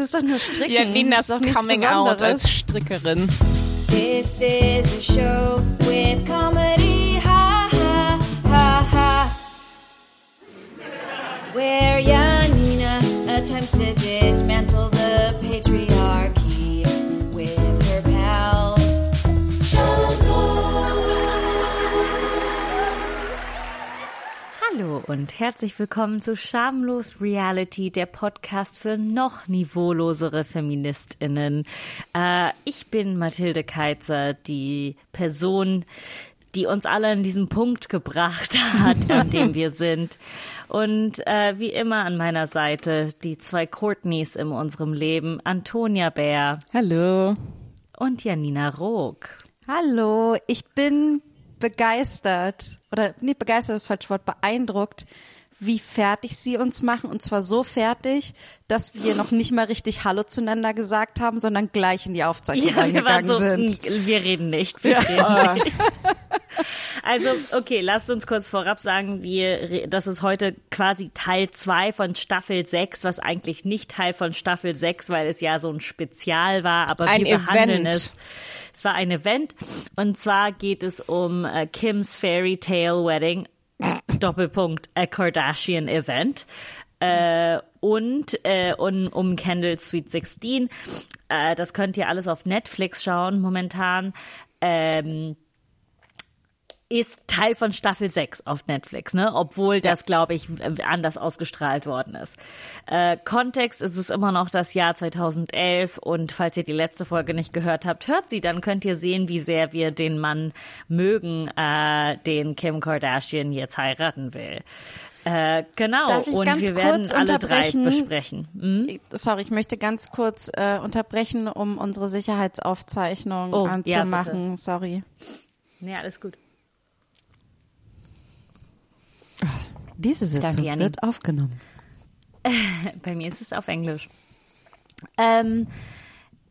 Das ist doch nur Stricken. Janinas das ist doch Coming Out als Strickerin. This is a show with comedy, ha ha ha ha. Where Janina attempts to dismantle the Hallo und herzlich willkommen zu Schamlos Reality, der Podcast für noch niveaulosere Feministinnen. Äh, ich bin Mathilde Keitzer, die Person, die uns alle an diesem Punkt gebracht hat, an dem wir sind. Und äh, wie immer an meiner Seite die zwei Courtneys in unserem Leben, Antonia Bär Hallo. und Janina Rook. Hallo, ich bin begeistert oder nicht begeistert ist das falsche Wort, beeindruckt, wie fertig sie uns machen und zwar so fertig, dass wir noch nicht mal richtig Hallo zueinander gesagt haben, sondern gleich in die Aufzeichnung Ja, wir waren reingegangen so, sind. "Mm, wir reden nicht. Wir reden nicht. Also, okay, lasst uns kurz vorab sagen, wir, das ist heute quasi Teil zwei von Staffel 6, was eigentlich nicht Teil von Staffel 6, weil es ja so ein Spezial war, aber Ein wir behandeln Event. es. Es war ein Event und zwar geht es um äh, Kims Fairy Tale Wedding, Doppelpunkt, a Kardashian Event. Äh, und äh, um, um Kendall's Sweet 16. Äh, das könnt ihr alles auf Netflix schauen momentan. Ähm, ist Teil von Staffel 6 auf Netflix, ne? Obwohl das, glaube ich, anders ausgestrahlt worden ist. Äh, Kontext ist es immer noch das Jahr 2011 und falls ihr die letzte Folge nicht gehört habt, hört sie, dann könnt ihr sehen, wie sehr wir den Mann mögen, äh, den Kim Kardashian jetzt heiraten will. Äh, genau, Darf ich und ganz wir werden kurz alle drei besprechen. Hm? Sorry, ich möchte ganz kurz äh, unterbrechen, um unsere Sicherheitsaufzeichnung Oh, ja, anzumachen. Sorry. Nee, alles gut. Diese Sitzung Janni. wird aufgenommen. Bei mir ist es auf Englisch. Ähm,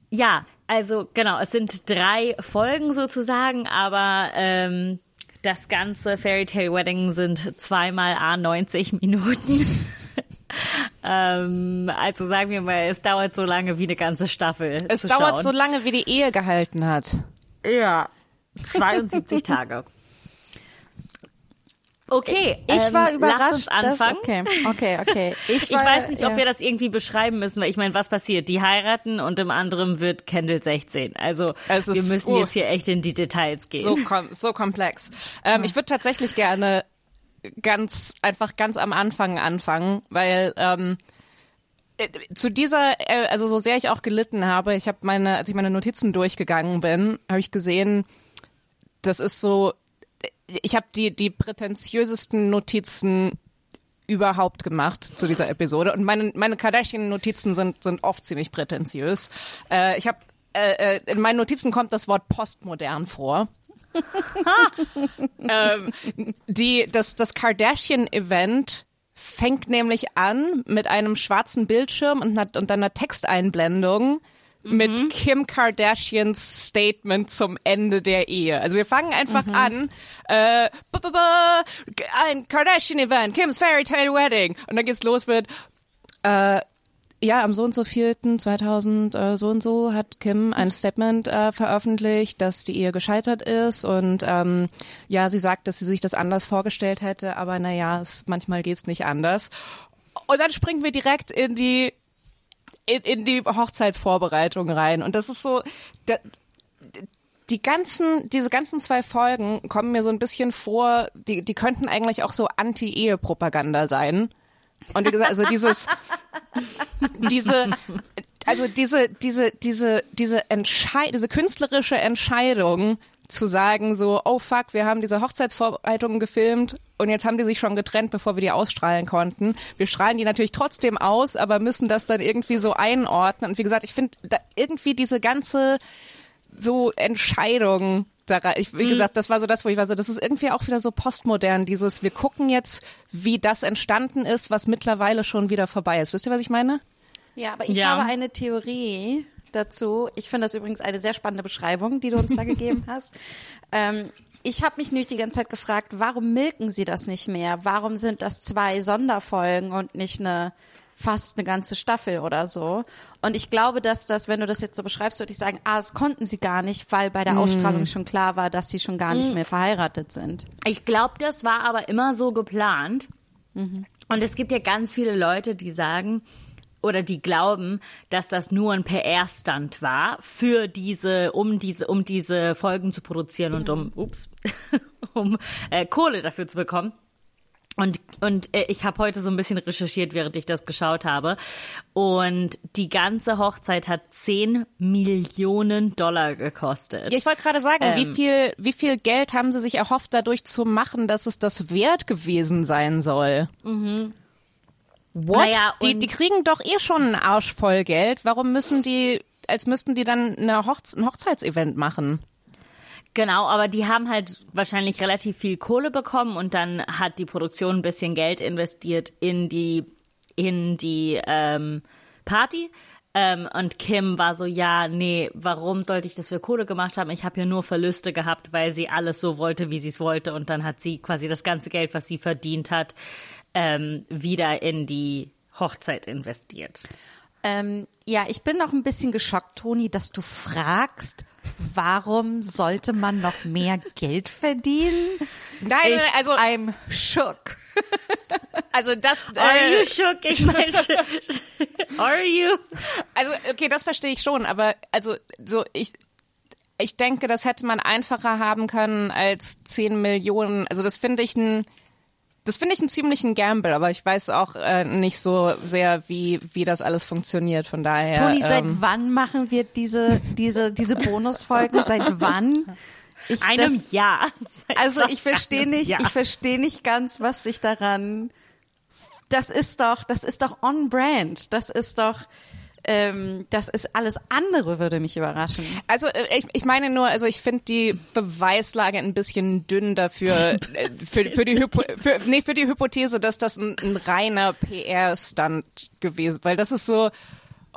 ja, also genau, es sind drei Folgen sozusagen, aber ähm, das ganze Fairy Tale Wedding sind zweimal A 90 Minuten. ähm, also sagen wir mal, es dauert so lange wie eine ganze Staffel. Es zu dauert schauen. so lange, wie die Ehe gehalten hat. Ja, 72 Tage. Okay, Ich ähm, war Lass überrascht, uns dass, anfangen. okay, okay, okay. Ich, Ich war, weiß nicht, ob ja. wir das irgendwie beschreiben müssen, weil ich meine, was passiert? Die heiraten und im anderen wird Kendall 16. Also Es wir müssen oh. jetzt hier echt in die Details gehen. So, kom so komplex. Ähm, Ich würde tatsächlich gerne ganz einfach ganz am Anfang anfangen, weil ähm, äh, zu dieser, äh, also so sehr ich auch gelitten habe, ich habe meine, als ich meine Notizen durchgegangen bin, habe ich gesehen, das ist so, ich habe die die prätentiösesten Notizen überhaupt gemacht zu dieser Episode und meine meine Kardashian-Notizen sind sind oft ziemlich prätentiös. Äh, ich habe äh, äh, in meinen Notizen kommt das Wort postmodern vor. ähm, die, das, das Kardashian-Event fängt nämlich an mit einem schwarzen Bildschirm und, einer, und einer Texteinblendung mit Kim Kardashians Statement zum Ende der Ehe. Also wir fangen einfach an, äh, b -b -b ein Kardashian-Event, Kim's Fairy Tale Wedding. Und dann geht's los mit, äh, ja, am so und so vierten 2000 äh, so und so hat Kim ein Statement äh, veröffentlicht, dass die Ehe gescheitert ist und ähm, ja, sie sagt, dass sie sich das anders vorgestellt hätte, aber naja, es, manchmal geht's nicht anders. Und dann springen wir direkt in die in, in die Hochzeitsvorbereitung rein und das ist so da, die ganzen, diese ganzen zwei Folgen kommen mir so ein bisschen vor, die, die könnten eigentlich auch so Anti-Ehe-Propaganda sein. Und wie gesagt, also dieses, diese, also diese, diese, diese, diese Entscheid, diese künstlerische Entscheidung zu sagen so, oh fuck, wir haben diese Hochzeitsvorbereitungen gefilmt und jetzt haben die sich schon getrennt, bevor wir die ausstrahlen konnten. Wir strahlen die natürlich trotzdem aus, aber müssen das dann irgendwie so einordnen. Und wie gesagt, ich finde da irgendwie diese ganze so Entscheidung daran. Ich, wie gesagt, das war so das, wo ich war so, das ist irgendwie auch wieder so postmodern, dieses, wir gucken jetzt, wie das entstanden ist, was mittlerweile schon wieder vorbei ist. Wisst ihr, was ich meine? Ja, aber ich Ja. habe eine Theorie dazu. Ich finde das übrigens eine sehr spannende Beschreibung, die du uns da gegeben hast. Ähm, ich habe mich nämlich die ganze Zeit gefragt, warum milken sie das nicht mehr? Warum sind das zwei Sonderfolgen und nicht eine fast eine ganze Staffel oder so. Und ich glaube, dass das, wenn du das jetzt so beschreibst, würde ich sagen, ah, das konnten sie gar nicht, weil bei der Ausstrahlung schon klar war, dass sie schon gar nicht mehr verheiratet sind. Ich glaube, das war aber immer so geplant. Und es gibt ja ganz viele Leute, die sagen oder die glauben, dass das nur ein PR-Stand war für diese, um diese, um diese Folgen zu produzieren und um, ups, um äh, Kohle dafür zu bekommen. Und, und äh, ich habe heute so ein bisschen recherchiert, während ich das geschaut habe. Und die ganze Hochzeit hat 10 Millionen Dollar gekostet. Ja, ich wollte gerade sagen, wie Ähm. viel, wie viel Geld haben sie sich erhofft, dadurch zu machen, dass es das wert gewesen sein soll? What? Naja, die, die kriegen doch eh schon einen Arsch voll Geld. Warum müssen die, als müssten die dann eine Hochz ein Hochzeitsevent machen? Genau, aber die haben halt wahrscheinlich relativ viel Kohle bekommen und dann hat die Produktion ein bisschen Geld investiert in die in die ähm, Party. Ähm, und Kim war so, ja, nee, warum sollte ich das für Kohle gemacht haben? Ich habe ja nur Verluste gehabt, weil sie alles so wollte, wie sie es wollte. Und dann hat sie quasi das ganze Geld, was sie verdient hat, ähm, wieder in die Hochzeit investiert. Ähm, ja, ich bin noch ein bisschen geschockt, Toni, dass du fragst, warum sollte man noch mehr Geld verdienen? Nein, ich, also, I'm shook. also das, Are äh, you shook? Ich meine, are you? Also, okay, das verstehe ich schon, aber also so ich ich denke, das hätte man einfacher haben können als 10 Millionen. Also das finde ich ein das finde ich einen ziemlichen Gamble, aber ich weiß auch äh, nicht so sehr, wie wie das alles funktioniert. Von daher. Toni, seit ähm, wann machen wir diese, diese, diese Bonusfolgen? Seit wann? Ich, Einem das- Jahr. Seit Also ich verstehe nicht, Jahr. ich verstehe nicht ganz, was sich daran. Das ist doch, das ist doch on brand. Das ist doch, ähm, das ist alles andere würde mich überraschen. Also äh, ich, ich meine nur, also ich finde die Beweislage ein bisschen dünn dafür, äh, für, für, die Hypo, für, nee, für die Hypothese, dass das ein, ein reiner PR-Stunt gewesen, weil das ist so,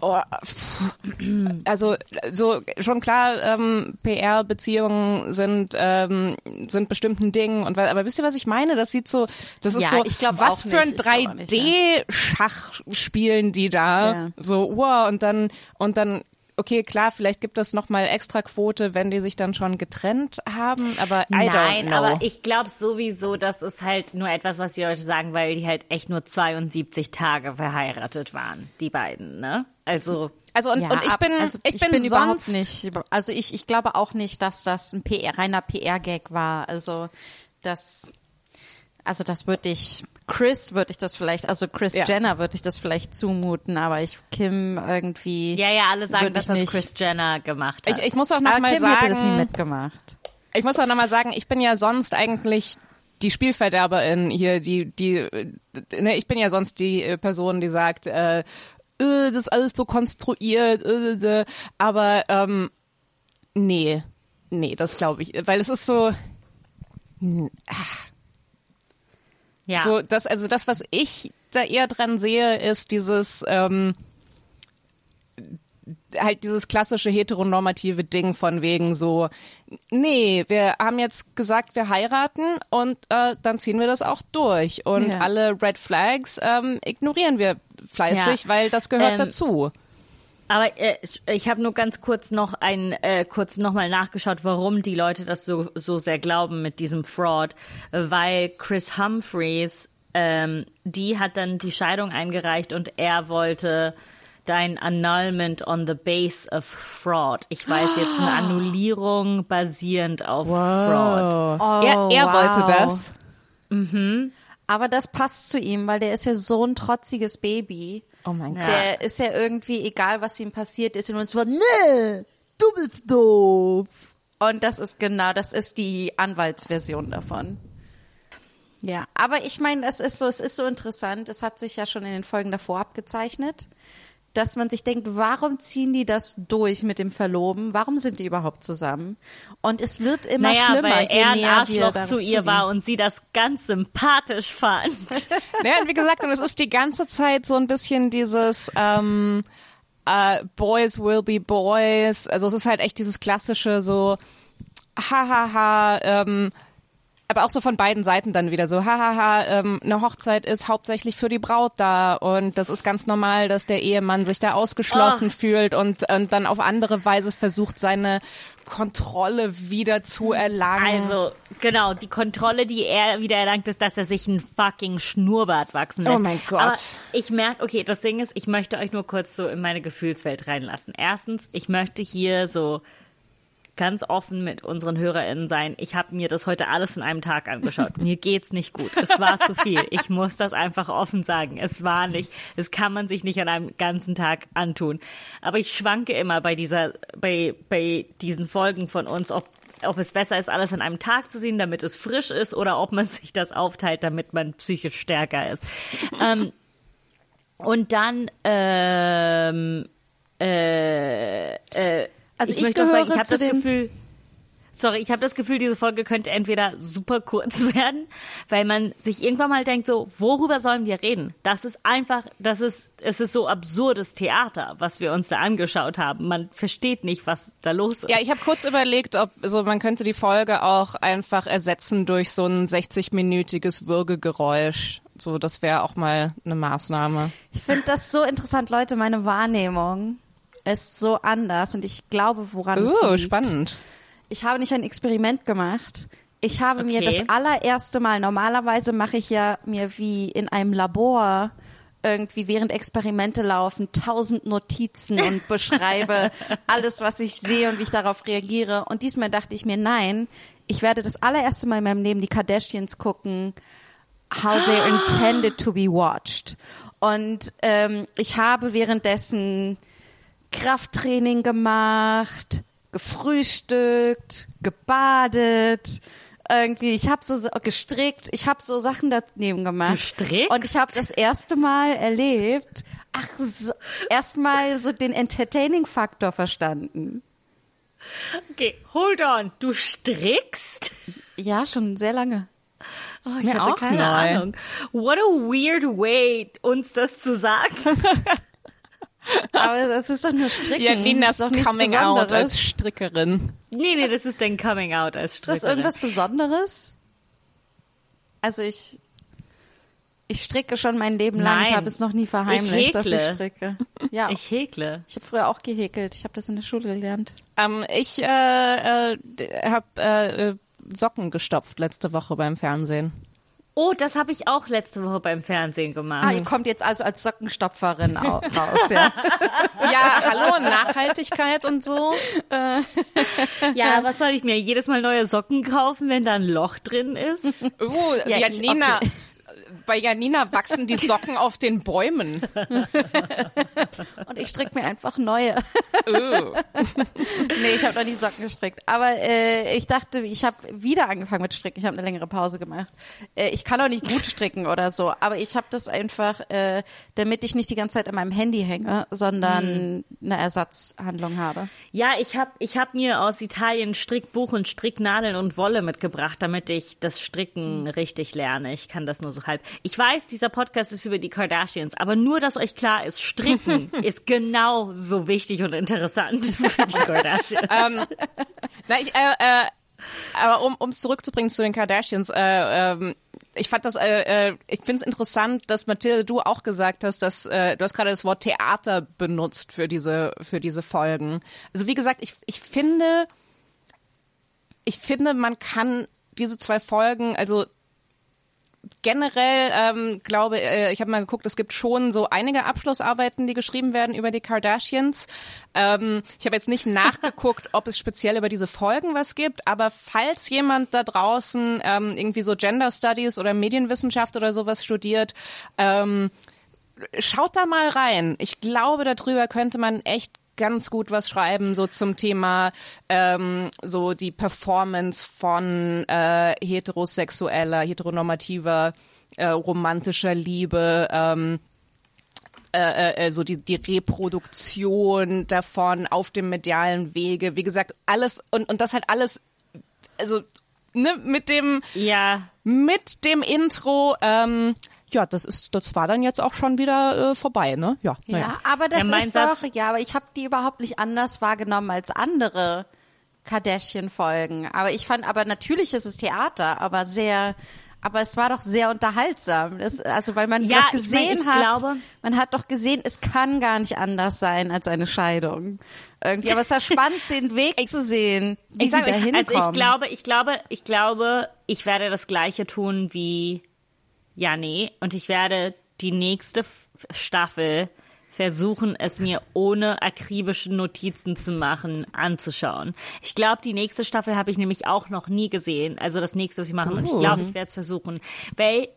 oh, also so schon klar, ähm, PR-Beziehungen sind ähm, sind bestimmten Dingen und aber wisst ihr, was ich meine? Das sieht so, das ist Ja, so, ich glaub was für ein nicht. Ich glaub auch nicht, 3D-Schach spielen die da, Ja. so wow und dann und dann okay, klar, vielleicht gibt es nochmal extra Quote, wenn die sich dann schon getrennt haben, aber I don't Nein, aber ich glaube sowieso, das ist halt nur etwas, was die Leute sagen, weil die halt echt nur 72 Tage verheiratet waren, die beiden, ne? Also, also und, Ja, und ich bin, also ich, bin, überhaupt sonst, nicht, also ich, ich glaube auch nicht, dass das ein PR, reiner PR-Gag war. Also das, also das würde ich, Chris würde ich das vielleicht, also Chris Ja. Jenner würde ich das vielleicht zumuten, aber ich Kim irgendwie. ja, ja, alle sagen, dass ich das. Chris Jenner gemacht Ich, hat. ich muss auch noch aber mal Kim hätte das nie sagen, mitgemacht. ich muss auch noch mal sagen, ich bin ja sonst eigentlich die Spielverderberin hier, die, die, ne, ich bin ja sonst die äh, Person, die sagt, äh, das ist alles so konstruiert, äh, äh, aber ähm, nee, nee, das glaube ich, weil es ist so, ja. So, das, also das, was ich da eher dran sehe, ist dieses, ähm, halt dieses klassische heteronormative Ding von wegen so, nee, wir haben jetzt gesagt, wir heiraten und äh, dann ziehen wir das auch durch. Und Ja. alle Red Flags ähm, ignorieren wir fleißig, Ja. weil das gehört Ähm, dazu. Aber äh, ich habe nur ganz kurz noch ein äh, kurz nochmal nachgeschaut, warum die Leute das so so sehr glauben mit diesem Fraud, weil Chris Humphreys ähm, die hat dann die Scheidung eingereicht und er wollte dein Annulment on the base of fraud. Ich weiß jetzt eine Annullierung basierend auf Fraud. Oh, er er wow. wollte das. Aber das passt zu ihm, weil der ist ja so ein trotziges Baby. Oh mein Ja. Der ist ja irgendwie, egal was ihm passiert, ist in uns so, nee, du bist doof. Und das ist genau, das ist die Anwaltsversion davon. Ja, aber ich meine, es ist so, es ist so interessant. Es hat sich ja schon in den Folgen davor abgezeichnet, dass man sich denkt, warum ziehen die das durch mit dem Verloben? Warum sind die überhaupt zusammen? Und es wird immer Naja, schlimmer, weil je er ein näher wir Arschloch darauf zu ihr zugehen. war und sie das ganz sympathisch fand. Ja, und wie gesagt, und es ist die ganze Zeit so ein bisschen dieses ähm, äh, Boys will be Boys. Also es ist halt echt dieses klassische so, hahaha, ähm, aber auch so von beiden Seiten dann wieder so, hahaha, ähm, eine Hochzeit ist hauptsächlich für die Braut da und das ist ganz normal, dass der Ehemann sich da ausgeschlossen Oh. fühlt und, und dann auf andere Weise versucht, seine Kontrolle wieder zu erlangen. Also, genau, die Kontrolle, die er wieder erlangt, ist, dass er sich einen fucking Schnurrbart wachsen Oh lässt. mein Gott. Aber ich merke, okay, das Ding ist, ich möchte euch nur kurz so in meine Gefühlswelt reinlassen. Erstens, ich möchte hier so ganz offen mit unseren HörerInnen sein. Ich habe mir das heute alles in einem Tag angeschaut. Mir geht's nicht gut. Es war zu viel. Ich muss das einfach offen sagen. Es war nicht. Das kann man sich nicht an einem ganzen Tag antun. Aber ich schwanke immer bei dieser, bei, bei diesen Folgen von uns, ob ob es besser ist, alles an einem Tag zu sehen, damit es frisch ist, oder ob man sich das aufteilt, damit man psychisch stärker ist. ähm, und dann ähm, äh, äh, Also ich möchte auch sagen, ich habe zu das Gefühl, sorry, ich habe das Gefühl, diese Folge könnte entweder super kurz werden, weil man sich irgendwann mal denkt, so, worüber sollen wir reden? Das ist einfach, das ist, es ist so absurdes Theater, was wir uns da angeschaut haben. Man versteht nicht, was da los ist. Ja, ich habe kurz überlegt, ob so man könnte die Folge auch einfach ersetzen durch so ein 60-minütiges Würgegeräusch. So, das wäre auch mal eine Maßnahme. Ich finde das so interessant, Leute. Meine Wahrnehmung ist so anders und ich glaube, woran es Uh, liegt. spannend. Ich habe nicht ein Experiment gemacht. Ich habe mir Okay. das allererste Mal, normalerweise mache ich ja mir wie in einem Labor irgendwie während Experimente laufen, tausend Notizen und beschreibe alles, was ich sehe und wie ich darauf reagiere. Und diesmal dachte ich mir, nein, ich werde das allererste Mal in meinem Leben die Kardashians gucken, how they're intended to be watched. Und ähm, ich habe währenddessen Krafttraining gemacht, gefrühstückt, gebadet, irgendwie, ich habe so gestrickt, ich habe so Sachen daneben gemacht. Du strickst? Und ich habe das erste Mal erlebt, ach, so, erstmal so den Entertaining-Faktor verstanden. Okay, hold on. Du strickst? Ja, schon sehr lange. Oh, ich hatte auch keine neu. Ahnung. What a weird way, uns das zu sagen. Aber das ist doch nur Stricken. Janina das ist doch nichts coming out Besonderes. als Strickerin. nee, nee, das ist dein Coming Out als Ist das Strickerin. irgendwas Besonderes? Also ich, ich stricke schon mein Leben lang. Ich Nein. habe es noch nie verheimlicht, dass ich häkle. stricke. Ja, ich, Ich häkle. habe früher auch gehäkelt. Ich habe das in der Schule gelernt. Ähm, ich äh, äh, habe äh, Socken gestopft letzte Woche beim Fernsehen. Oh, das habe ich auch letzte Woche beim Fernsehen gemacht. Ah, ihr kommt jetzt also als Sockenstopferin au- raus, ja. Ja, hallo, Nachhaltigkeit und so. Ja, was soll ich mir? Jedes Mal neue Socken kaufen, wenn da ein Loch drin ist? Uh, Ja, ich- Janina, okay. Bei Janina wachsen die Socken auf den Bäumen. Und ich stricke mir einfach neue. Uh. nee, ich habe noch nie Socken gestrickt. Aber äh, ich dachte, ich habe wieder angefangen mit Stricken. Ich habe eine längere Pause gemacht. Äh, ich kann auch nicht gut stricken oder so, aber ich habe das einfach, äh, damit ich nicht die ganze Zeit an meinem Handy hänge, sondern eine Ersatzhandlung habe. Ja, ich habe ich hab mir aus Italien Strickbuch und Stricknadeln und Wolle mitgebracht, damit ich das Stricken richtig lerne. Ich kann das nur so halb. Ich weiß, dieser Podcast ist über die Kardashians, aber nur, dass euch klar ist, Stricken ist genau so wichtig und interessant für die Kardashians. ähm, na, ich, äh, äh, aber um es zurückzubringen zu den Kardashians, äh, ähm, ich fand das, äh, äh, ich finde es interessant, dass Mathilde, du auch gesagt hast, dass äh, du hast gerade das Wort Theater benutzt für diese für diese Folgen. Also wie gesagt, ich ich finde, ich finde, man kann diese zwei Folgen, also generell ähm, glaube äh, ich habe mal geguckt, es gibt schon so einige Abschlussarbeiten, die geschrieben werden über die Kardashians. Ähm, ich habe jetzt nicht nachgeguckt, ob es speziell über diese Folgen was gibt, aber falls jemand da draußen ähm, irgendwie so Gender Studies oder Medienwissenschaft oder sowas studiert, ähm, schaut da mal rein. Ich glaube, darüber könnte man echt ganz gut was schreiben, so zum Thema ähm, so die Performance von äh, heterosexueller, heteronormativer, äh, romantischer Liebe, ähm, äh, äh, so die, die Reproduktion davon auf dem medialen Wege. Wie gesagt, alles und, und das halt alles, also ne, mit dem ja, mit dem Intro, ähm, ja, das ist, das war dann jetzt auch schon wieder äh, vorbei, ne? Ja, Ja, naja. aber das Ja, ist doch, Satz- ja, aber ich habe die überhaupt nicht anders wahrgenommen als andere, Kardashian-Folgen. Aber ich fand, aber natürlich ist es Theater, aber sehr, aber es war doch sehr unterhaltsam. Das, also weil man Ja, doch ich mein, gesehen ich hat, glaube- man hat doch gesehen, es kann gar nicht anders sein als eine Scheidung. Irgendwie, aber es war spannend, den Weg zu sehen, wie ich sie sag da euch, hinkommen. Also ich glaube, ich glaube, ich glaube, ich werde das gleiche tun wie Janni und ich werde die nächste Staffel versuchen, es mir ohne akribische Notizen zu machen, anzuschauen. Ich glaube, die nächste Staffel habe ich nämlich auch noch nie gesehen. Also das nächste, was ich machen. Und ich glaube, ich werde es versuchen. Weil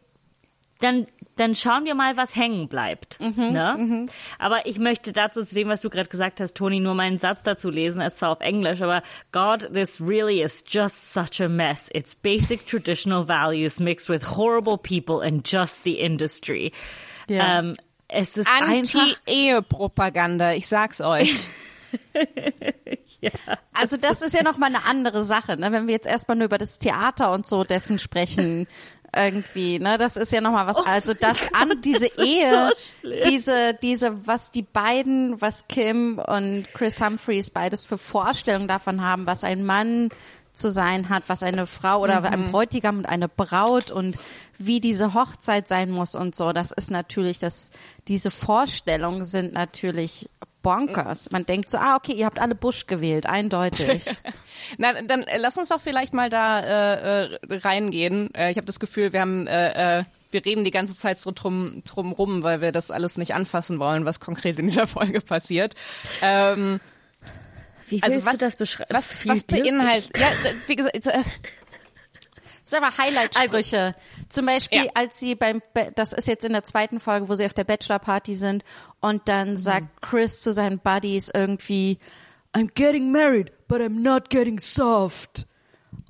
dann, dann schauen wir mal, was hängen bleibt. ne? Aber ich möchte dazu zu dem, was du gerade gesagt hast, Toni, nur meinen Satz dazu lesen. Es ist zwar auf Englisch, aber God, this really is just such a mess. It's basic traditional values mixed with horrible people and just the industry. Ja. Ähm, es ist. Anti-Ehe-Propaganda, ich sag's euch. Also das ist ja noch mal eine andere Sache, ne? wenn wir jetzt erstmal nur über das Theater und so dessen sprechen. Irgendwie, ne, das ist ja noch mal was. Also das an diese Ehe, schlimm. diese, diese, was die beiden, was Kim und Chris Humphreys beides für Vorstellungen davon haben, was ein Mann zu sein hat, was eine Frau oder ein Bräutigam und eine Braut und wie diese Hochzeit sein muss und so. Das ist natürlich, das, diese Vorstellungen sind natürlich bonkers. Man denkt so, ah, okay, ihr habt alle Bush gewählt, eindeutig. Na, dann äh, lass uns doch vielleicht mal da äh, äh, reingehen. Äh, ich habe das Gefühl, wir haben äh, äh, wir reden die ganze Zeit so drum, drum rum, weil wir das alles nicht anfassen wollen, was konkret in dieser Folge passiert. Ähm, Wie willst also was, du das beschreiben? was, was beinhaltet, ja, wie gesagt, Sag mal Highlight-Sprüche. Zum Beispiel, Also Ja. als sie beim, das ist jetzt in der zweiten Folge, wo sie auf der Bachelor-Party sind und dann sagt Chris zu seinen Buddies irgendwie, I'm getting married, but I'm not getting soft.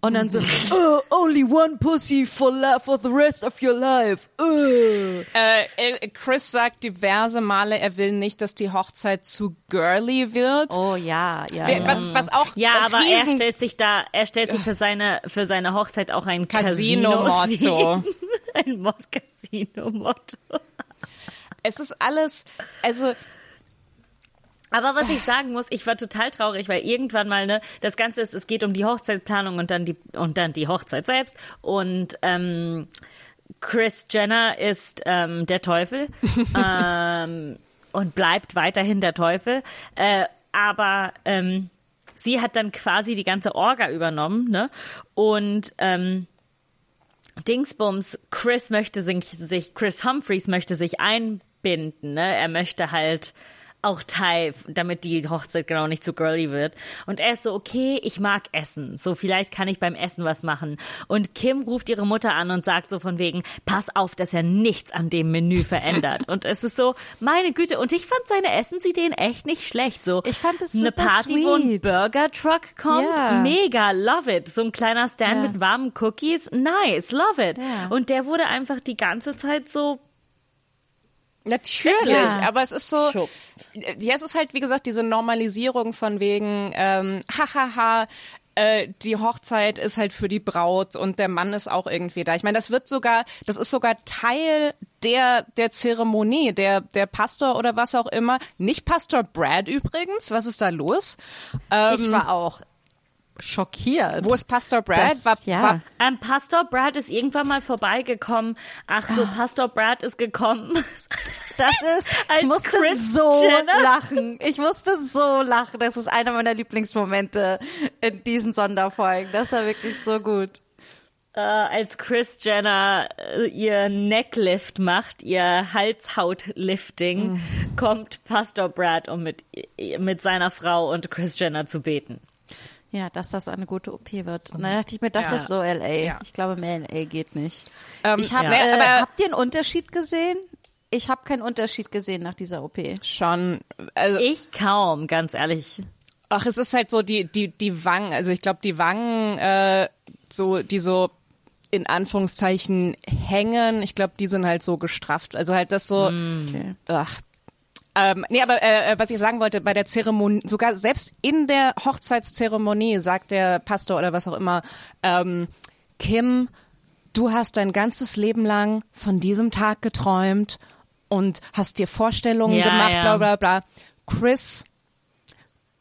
Und dann so, oh, only one pussy for, for the rest of your life. Uh. äh, Chris sagt diverse Male, er will nicht, dass die Hochzeit zu girly wird. Oh ja, ja. Was, was auch Ja, ein aber er stellt sich da, er stellt sich für seine, für seine Hochzeit auch ein Casino. Casino-Motto. ein Mod Casino-Motto. Es ist alles, also Aber was ich sagen muss, ich war total traurig, weil irgendwann mal, ne, das Ganze ist, es geht um die Hochzeitsplanung und dann die, und dann die Hochzeit selbst und, ähm, Chris Jenner ist ähm, der Teufel ähm, und bleibt weiterhin der Teufel. Äh, aber ähm, sie hat dann quasi die ganze Orga übernommen, ne? Und ähm, Dingsbums, Chris möchte sich, sich, Chris Humphreys möchte sich einbinden, ne? Er möchte halt auch Teil, damit die Hochzeit genau nicht zu girly wird. Und er ist so, okay, ich mag Essen. So, vielleicht kann ich beim Essen was machen. Und Kim ruft ihre Mutter an und sagt so von wegen, pass auf, dass er nichts an dem Menü verändert. und es ist so, meine Güte. Und ich fand seine Essensideen echt nicht schlecht. So, Ich fand es eine Party, wo ein sweet. Burger Truck kommt. Ja. Mega, love it. So ein kleiner Stand Ja. mit warmen Cookies. Nice, love it. Ja. Und der wurde einfach die ganze Zeit so Natürlich, Ja. aber es ist so, Schubst. ja, es ist halt, wie gesagt, diese Normalisierung von wegen, ähm, hahaha, äh, die Hochzeit ist halt für die Braut und der Mann ist auch irgendwie da. Ich meine, das wird sogar, das ist sogar Teil der, der Zeremonie, der, der Pastor oder was auch immer, nicht Pastor Brad übrigens, was ist da los? Ähm, ich war auch schockiert. wo ist Pastor Brad? Das- war, ja. war, Ähm, Pastor Brad ist irgendwann mal vorbeigekommen. Ach so, Pastor Brad ist gekommen. Das ist, ich musste Kris so Jenner. lachen. Ich musste so lachen. Das ist einer meiner Lieblingsmomente in diesen Sonderfolgen. Das war wirklich so gut. äh, als Chris Jenner äh, ihr Necklift macht, ihr Halshautlifting, kommt Pastor Brad, um mit, mit seiner Frau und Chris Jenner zu beten. Ja, dass das eine gute OP wird. Und dann dachte ich mir, das Ja. ist so LA. Ja. Ich glaube, mehr LA geht nicht. Ähm, ich hab, ja. äh, aber- habt ihr einen Unterschied gesehen? Ich habe keinen Unterschied gesehen nach dieser OP. schon, also, Ich kaum, ganz ehrlich. Ach, es ist halt so die die die Wangen, also ich glaube die Wangen äh, so die so in Anführungszeichen hängen, ich glaube, die sind halt so gestrafft, also halt das so Okay. ach ähm, nee, aber äh, was ich sagen wollte, bei der Zeremonie, sogar selbst in der Hochzeitszeremonie sagt der Pastor oder was auch immer, ähm, Kim, du hast dein ganzes Leben lang von diesem Tag geträumt und hast dir Vorstellungen Ja, gemacht, ja. bla bla bla. Chris,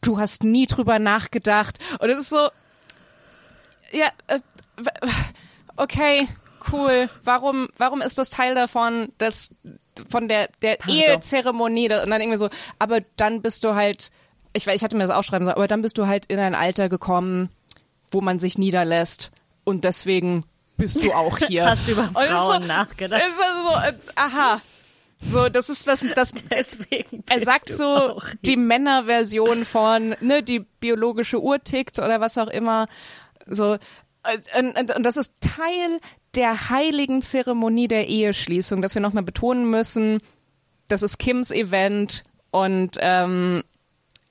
du hast nie drüber nachgedacht. Und es ist so, ja, äh, okay, cool. Warum, warum ist das Teil davon, dass von der der Ehezeremonie und dann irgendwie so, aber dann bist du halt, ich ich hatte mir das aufschreiben sollen, aber dann bist du halt in ein Alter gekommen, wo man sich niederlässt und deswegen bist du auch hier. Hast du über Frauen so, nachgedacht? Ist so, aha. So, das ist das, das, Deswegen er sagt so die Männerversion von, ne, die biologische Uhr tickt oder was auch immer. So, und, und, und das ist Teil der heiligen Zeremonie der Eheschließung, dass wir nochmal betonen müssen, das ist Kims Event und, ähm,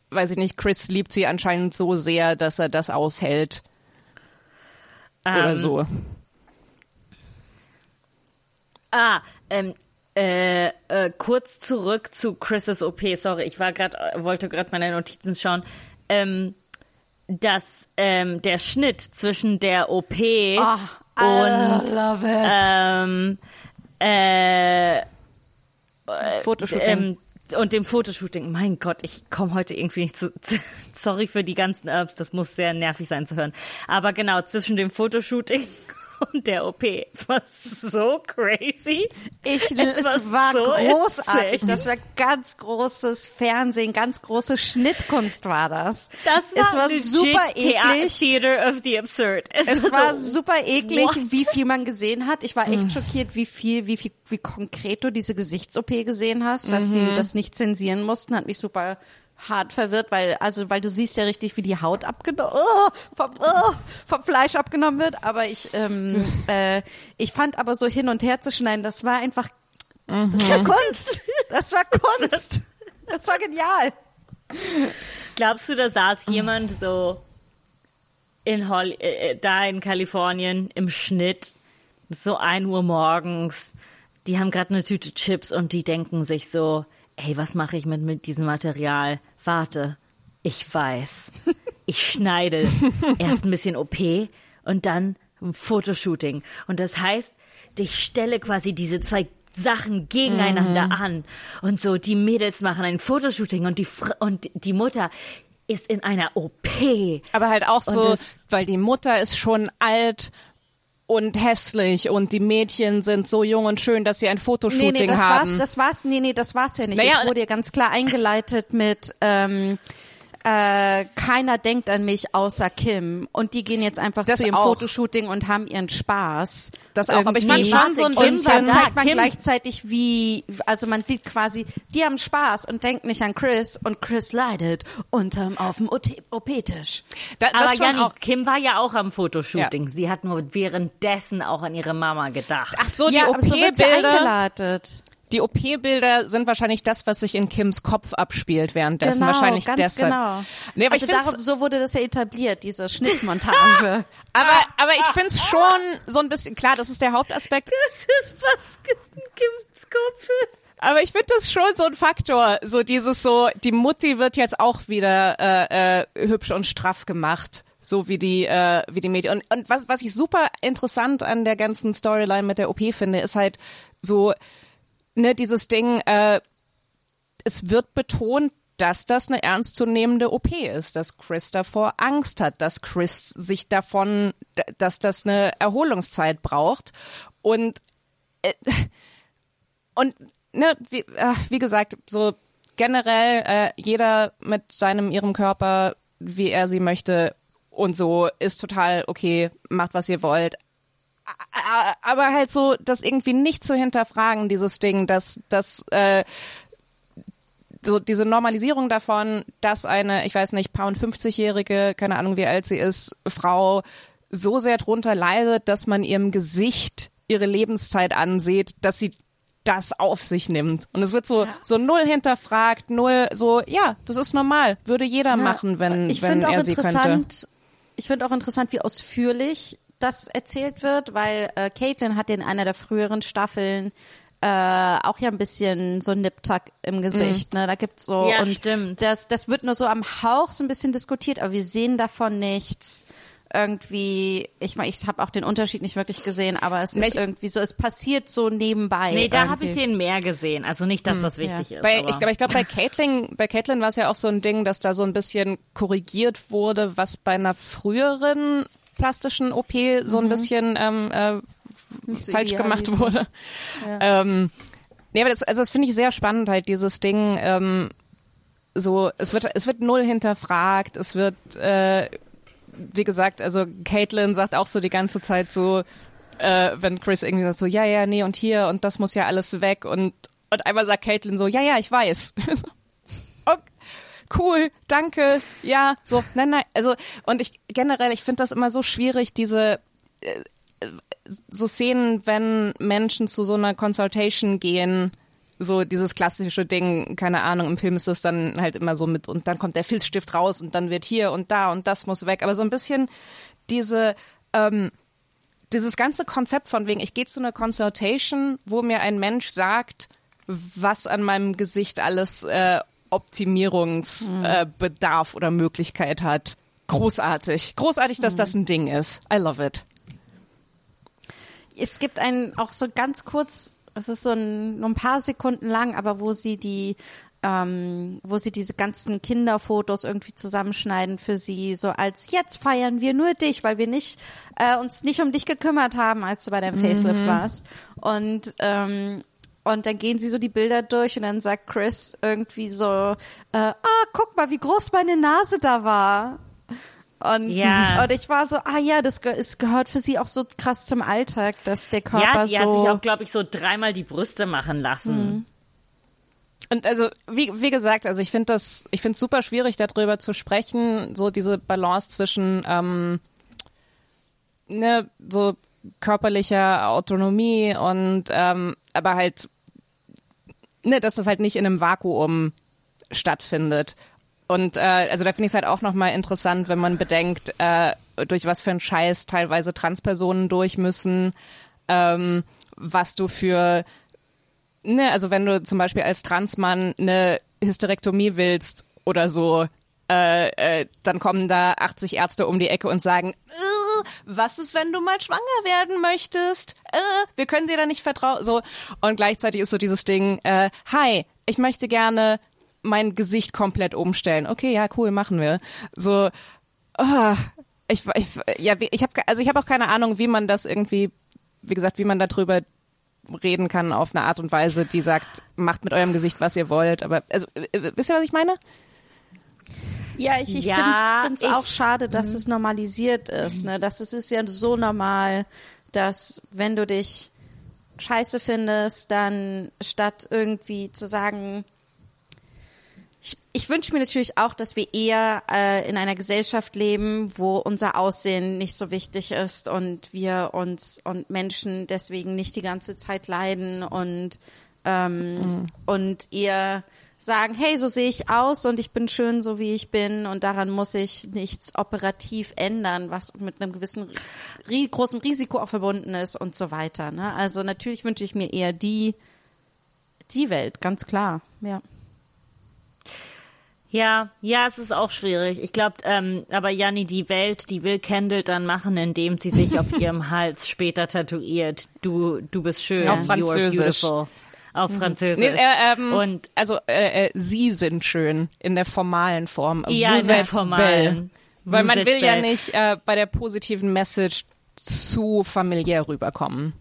weiß ich nicht, Chris liebt sie anscheinend so sehr, dass er das aushält oder Ähm, so. Ah, ähm, äh, äh, kurz zurück zu Chris' OP. Sorry, ich war gerade, wollte gerade meine Notizen schauen. Ähm, dass ähm, der Schnitt zwischen der OP Oh, und it. ähm, äh, Fotoshooting. ähm, und dem Fotoshooting. Mein Gott, ich komme heute irgendwie nicht zu. Sorry für die ganzen Urbs, das muss sehr nervig sein zu hören. Aber genau, zwischen dem Fotoshooting und der OP. Es war so crazy. Ich, Es es, war war, so großartig. insane. Das war ganz großes Fernsehen, ganz große Schnittkunst war das. Das war, es war super eklig. Theater of the Absurd. Es war so, super eklig, what? wie viel man gesehen hat. Ich war echt schockiert, wie viel, wie viel, wie konkret du diese Gesichts-OP gesehen hast, dass die das nicht zensieren mussten, hat mich super hart verwirrt, weil, also, weil du siehst ja richtig, wie die Haut abgenommen, oh, vom, oh, vom Fleisch abgenommen wird. Aber ich, ähm, äh, ich fand aber so hin und her zu schneiden, das war einfach das war Kunst. Das war Kunst. Das war genial. Glaubst du, da saß jemand so in Hol äh, äh, da in Kalifornien im Schnitt so ein Uhr morgens? Die haben gerade eine Tüte Chips und die denken sich so, ey, was mache ich mit, mit diesem Material? Warte, ich weiß. Ich schneide erst ein bisschen OP und dann ein Fotoshooting. Und das heißt, ich stelle quasi diese zwei Sachen gegeneinander Mhm. an. Und so, die Mädels machen ein Fotoshooting und die, Fr und die Mutter ist in einer OP. Aber halt auch Und so, weil die Mutter ist schon alt und hässlich und die Mädchen sind so jung und schön, dass sie ein Fotoshooting Nee, nee, das haben. war's, das war's, nee, nee, das war's ja nicht. Naja, es wurde ja ganz klar eingeleitet mit, ähm, äh, keiner denkt an mich außer Kim. Und die gehen jetzt einfach Das zu ihrem auch. Fotoshooting und haben ihren Spaß. Das auch, aber ich Irgendwie. fand schon so ein Und bisschen- dann Ja, zeigt man Kim- gleichzeitig, wie, also man sieht quasi, die haben Spaß und denkt nicht an Chris und Chris leidet unterm auf dem OP-Tisch. Da- Aber Janni, auch. Kim war ja auch am Fotoshooting. Sie hat nur währenddessen auch an ihre Mama gedacht. Ach so, die ja, aber so die OP-Bilder sind wahrscheinlich das, was sich in Kims Kopf abspielt währenddessen. Genau, wahrscheinlich ganz deshalb. genau. Nee, aber also ich darum, so wurde das ja etabliert, diese Schnittmontage. aber, aber ich find's schon so ein bisschen, klar, das ist der Hauptaspekt, Das ist was in Kims Kopf ist. aber ich finde das schon so ein Faktor, so dieses so, die Mutti wird jetzt auch wieder äh, äh, hübsch und straff gemacht. So wie die, äh, wie die Medien. Und, und was, was ich super interessant an der ganzen Storyline mit der OP finde, ist halt so, ne, dieses Ding, äh, es wird betont, dass das eine ernstzunehmende OP ist, dass Chris davor Angst hat, dass Chris sich davon, dass das eine Erholungszeit braucht und äh, und ne, wie, äh, wie gesagt, so generell äh, jeder mit seinem ihrem Körper, wie er sie möchte und so ist total okay, macht was ihr wollt. Aber halt so, das irgendwie nicht zu hinterfragen, dieses Ding, dass, dass äh, so diese Normalisierung davon, dass eine, ich weiß nicht, paar und 50-jährige, keine Ahnung wie alt sie ist, Frau so sehr drunter leidet, dass man ihrem Gesicht ihre Lebenszeit ansieht, dass sie das auf sich nimmt. Und es wird so, so null hinterfragt, null so, ja, das ist normal, würde jeder machen, wenn, ich wenn er sie könnte. ich finde auch interessant, wie ausführlich das erzählt wird, weil äh, Caitlin hat in einer der früheren Staffeln äh, auch ja ein bisschen so Nip-Tuck im Gesicht, ne? Da gibt's so Ja, und stimmt. das das wird nur so am Hauch so ein bisschen diskutiert, aber wir sehen davon nichts. irgendwie, ich meine, ich habe auch den Unterschied nicht wirklich gesehen, aber es ist ich- irgendwie so, es passiert so nebenbei. Nee, da habe ich den mehr gesehen. Also nicht, dass das wichtig ist. Bei, aber ich glaube, ich glaub, bei Caitlin, bei Caitlin war es ja auch so ein Ding, dass da so ein bisschen korrigiert wurde, was bei einer früheren plastischen OP so ein bisschen ähm, äh, so falsch gemacht wurde. Ähm, nee, aber das, also das finde ich sehr spannend, halt dieses Ding, ähm, so, es wird, es wird null hinterfragt, es wird, äh, wie gesagt, also Caitlin sagt auch so die ganze Zeit so, äh, wenn Chris irgendwie sagt so, ja, ja, nee, und hier, und das muss ja alles weg, und, und einmal sagt Caitlin so, ja, ja, ich weiß. Cool, danke, ja, so, nein, nein, also, und ich, generell, ich finde das immer so schwierig, diese, so Szenen, wenn Menschen zu so einer Consultation gehen, so dieses klassische Ding, keine Ahnung, im Film ist das dann halt immer so mit und dann kommt der Filzstift raus und dann wird hier und da und das muss weg. Aber so ein bisschen diese, ähm, dieses ganze Konzept von wegen, ich gehe zu einer Consultation, wo mir ein Mensch sagt, was an meinem Gesicht alles äh, Optimierungsbedarf äh, Bedarf oder Möglichkeit hat. Großartig. Großartig, dass das ein Ding ist. I love it. Es gibt einen auch so ganz kurz, es ist so ein, nur ein paar Sekunden lang, aber wo sie die, ähm, wo sie diese ganzen Kinderfotos irgendwie zusammenschneiden für sie, so als jetzt feiern wir nur dich, weil wir nicht äh, uns nicht um dich gekümmert haben, als du bei deinem Facelift warst. Und ähm, und dann gehen sie so die Bilder durch und dann sagt Chris irgendwie so, äh, ah, guck mal, wie groß meine Nase da war. Und, Ja. und ich war so, ah ja, das es gehört für sie auch so krass zum Alltag, dass der Körper ja, die so. hat sich auch, glaube ich, so dreimal die Brüste machen lassen. Und also, wie, wie gesagt, also ich finde das, ich finde es super schwierig, darüber zu sprechen, so diese Balance zwischen, ähm, ne, so körperlicher Autonomie und, ähm, aber halt, ne, dass das halt nicht in einem Vakuum stattfindet. Und äh, also da finde ich es halt auch nochmal interessant, wenn man bedenkt, äh, durch was für einen Scheiß teilweise Transpersonen durch müssen, ähm, was du für Ne, also wenn du zum Beispiel als Transmann eine Hysterektomie willst oder so, äh, äh, dann kommen da 80 Ärzte um die Ecke und sagen, äh, was ist, wenn du mal schwanger werden möchtest? Äh, wir können dir da nicht vertrauen. So und gleichzeitig ist so dieses Ding, hi, ich möchte gerne mein Gesicht komplett umstellen. Okay, ja, cool, machen wir. So, ah, ich, ich, ja, ich habe also ich auch keine Ahnung, wie man das irgendwie, wie gesagt, wie man darüber reden kann auf eine Art und Weise, die sagt, macht mit eurem Gesicht, was ihr wollt. Aber also, wisst ihr, was ich meine? Ja, ich, ich Ja, finde es auch schade, dass es normalisiert ist. Ne? Dass es ist ja so normal, dass wenn du dich scheiße findest, dann statt irgendwie zu sagen, ich, ich wünsche mir natürlich auch, dass wir eher äh, in einer Gesellschaft leben, wo unser Aussehen nicht so wichtig ist und wir uns und Menschen deswegen nicht die ganze Zeit leiden und ähm, und eher sagen, hey, so sehe ich aus und ich bin schön, so wie ich bin und daran muss ich nichts operativ ändern, was mit einem gewissen ri großen Risiko auch verbunden ist und so weiter. Ne? Also natürlich wünsche ich mir eher die die Welt, ganz klar. Ja. Ja, ja, es ist auch schwierig. Ich glaube, ähm, aber Janni, die Welt, die will Kendall dann machen, indem sie sich auf ihrem Hals später tätowiert. Du, du bist schön. Auf You are Französisch. Auf Französisch. Nee, äh, ähm, Und also äh, äh, sie sind schön in der formalen Form. Ja, Vous in der formalen. belle. Weil man will ja belle. nicht äh, bei der positiven Message zu familiär rüberkommen.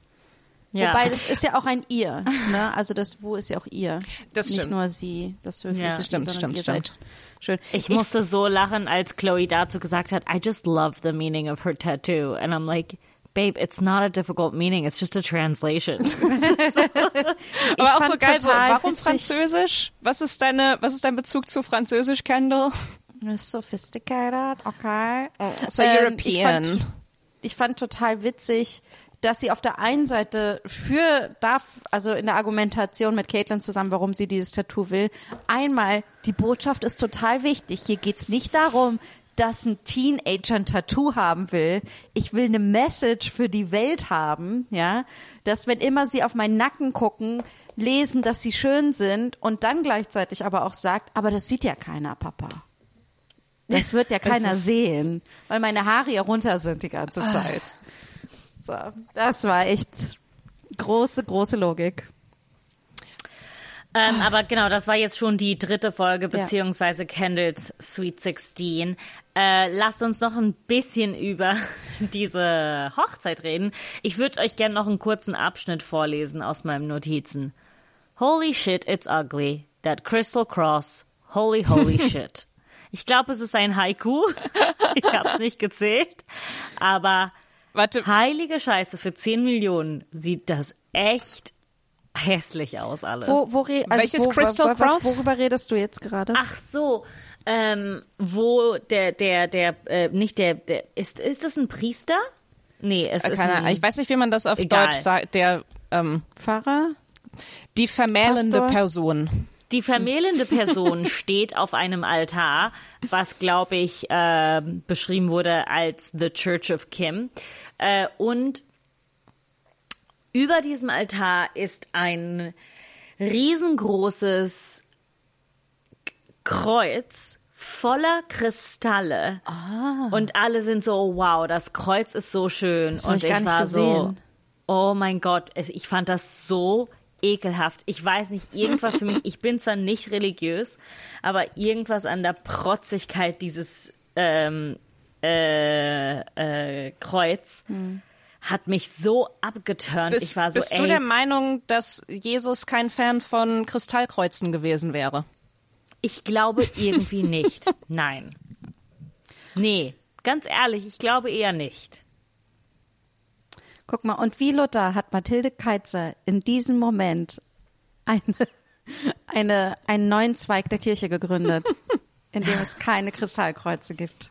ja. Wobei das ist ja auch ein ihr, ne? Also das wo ist ja auch ihr. Das Nicht stimmt. nur sie, das Ja. ist Stimmt, sie, sondern stimmt, ihr stimmt. seid schön. Ich musste so lachen, als Chloe dazu gesagt hat, I just love the meaning of her tattoo. And I'm like, babe, it's not a difficult meaning, it's just a translation. Aber auch so geil, so, warum witzig- Französisch? Was ist deine, was ist dein Bezug zu Französisch, Kendall? Sophisticated, okay. So Ähm, Ich European. fand, ich fand total witzig, dass sie auf der einen Seite für darf, also in der Argumentation mit Caitlin zusammen, warum sie dieses Tattoo will, einmal die Botschaft ist total wichtig. Hier geht's nicht darum, dass ein Teenager ein Tattoo haben will. Ich will eine Message für die Welt haben, ja, dass wenn immer sie auf meinen Nacken gucken, lesen, dass sie schön sind und dann gleichzeitig aber auch sagt, aber das sieht ja keiner, Papa. Das wird ja keiner sehen, weil meine Haare ja runter sind die ganze Zeit. So, das war echt große, große Logik. Ähm, aber genau, das war jetzt schon die dritte Folge, beziehungsweise Kendalls Sweet 16. Äh, lasst uns noch ein bisschen über diese Hochzeit reden. Ich würde euch gerne noch einen kurzen Abschnitt vorlesen aus meinen Notizen. Holy shit, it's ugly. That crystal cross. Holy, holy shit. Ich glaube, es ist ein Haiku. Ich habe es nicht gezählt. Aber Warte, heilige Scheiße, für 10 Millionen sieht das echt hässlich aus alles. Wo, wo, re- also Welches wo, Crystal was, Cross? Worüber redest du jetzt gerade? Ach so, ähm, wo der, der, der, äh, nicht der, der, ist, ist das ein Priester? Nee, es ist keine, ein, ich weiß nicht, wie man das auf Egal. Deutsch sagt. Der, ähm, Pfarrer? die vermählende Pastor? Person. die vermählende Person steht auf einem Altar, was, glaube ich, äh, beschrieben wurde als The Church of Kim. Äh, und über diesem Altar ist ein riesengroßes Kreuz voller Kristalle. Und alle sind so, wow, das Kreuz ist so schön. Das und ich gar nicht war so, gesehen. oh mein Gott, ich fand das so ekelhaft. Ich weiß nicht, irgendwas für mich, ich bin zwar nicht religiös, aber irgendwas an der Protzigkeit dieses ähm, äh, äh, Kreuz hat mich so abgeturnt. Bist, ich war so, bist du ey, der Meinung, dass Jesus kein Fan von Kristallkreuzen gewesen wäre? Ich glaube irgendwie nicht. Nein. Nee, ganz ehrlich, ich glaube eher nicht. Guck mal, und wie Luther hat Mathilde Keitzer in diesem Moment eine, eine, einen neuen Zweig der Kirche gegründet, in dem es keine Kristallkreuze gibt.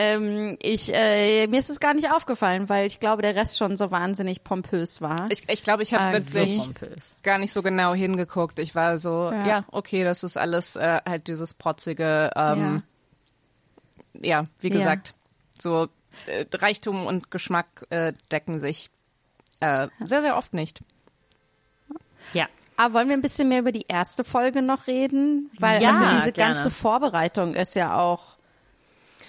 Ähm, ich, äh, mir ist es gar nicht aufgefallen, weil ich glaube, der Rest schon so wahnsinnig pompös war. Ich glaube, ich, glaub, ich habe Also- wirklich pompös. gar nicht so genau hingeguckt. Ich war so, ja, Ja. okay, das ist alles äh, halt dieses protzige, ähm, ja. wie Ja. gesagt, so äh, Reichtum und Geschmack äh, decken sich äh, sehr, sehr oft nicht. Ja. Aber wollen wir ein bisschen mehr über die erste Folge noch reden? Weil Ja, also diese gerne. ganze Vorbereitung ist ja auch.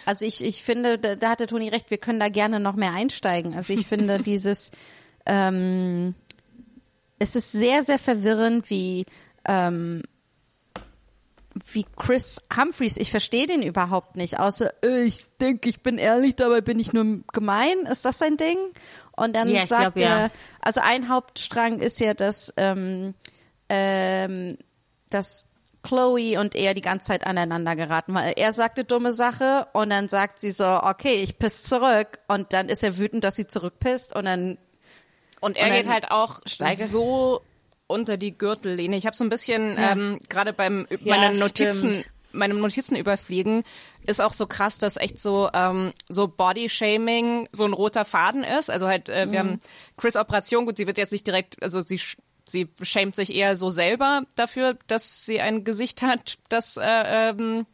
Also ich, ich finde, da, da hatte Toni recht, wir können da gerne noch mehr einsteigen. Also ich finde dieses, ähm, es ist sehr, sehr verwirrend, wie, ähm, wie Chris Humphreys, ich verstehe den überhaupt nicht, außer äh, ich denke, ich bin ehrlich, dabei bin ich nur gemein. Ist das sein Ding? Und dann Ja, sagt glaub, ja. er, also ein Hauptstrang ist ja, dass, ähm, ähm, dass Chloe und er die ganze Zeit aneinander geraten, weil er sagt eine dumme Sache und dann sagt sie so, okay, ich piss zurück und dann ist er wütend, dass sie zurückpisst und dann Und er Und geht halt auch steige- so unter die Gürtellinie. Ich habe so ein bisschen ähm, gerade beim Ja, meinen Notizen, stimmt. meinem Notizen überfliegen ist auch so krass, dass echt so ähm, so Body-Shaming so ein roter Faden ist. Also halt, äh, wir haben Chris Operation. Gut, sie wird jetzt nicht direkt, also sie sie schämt sich eher so selber dafür, dass sie ein Gesicht hat, das äh, ähm,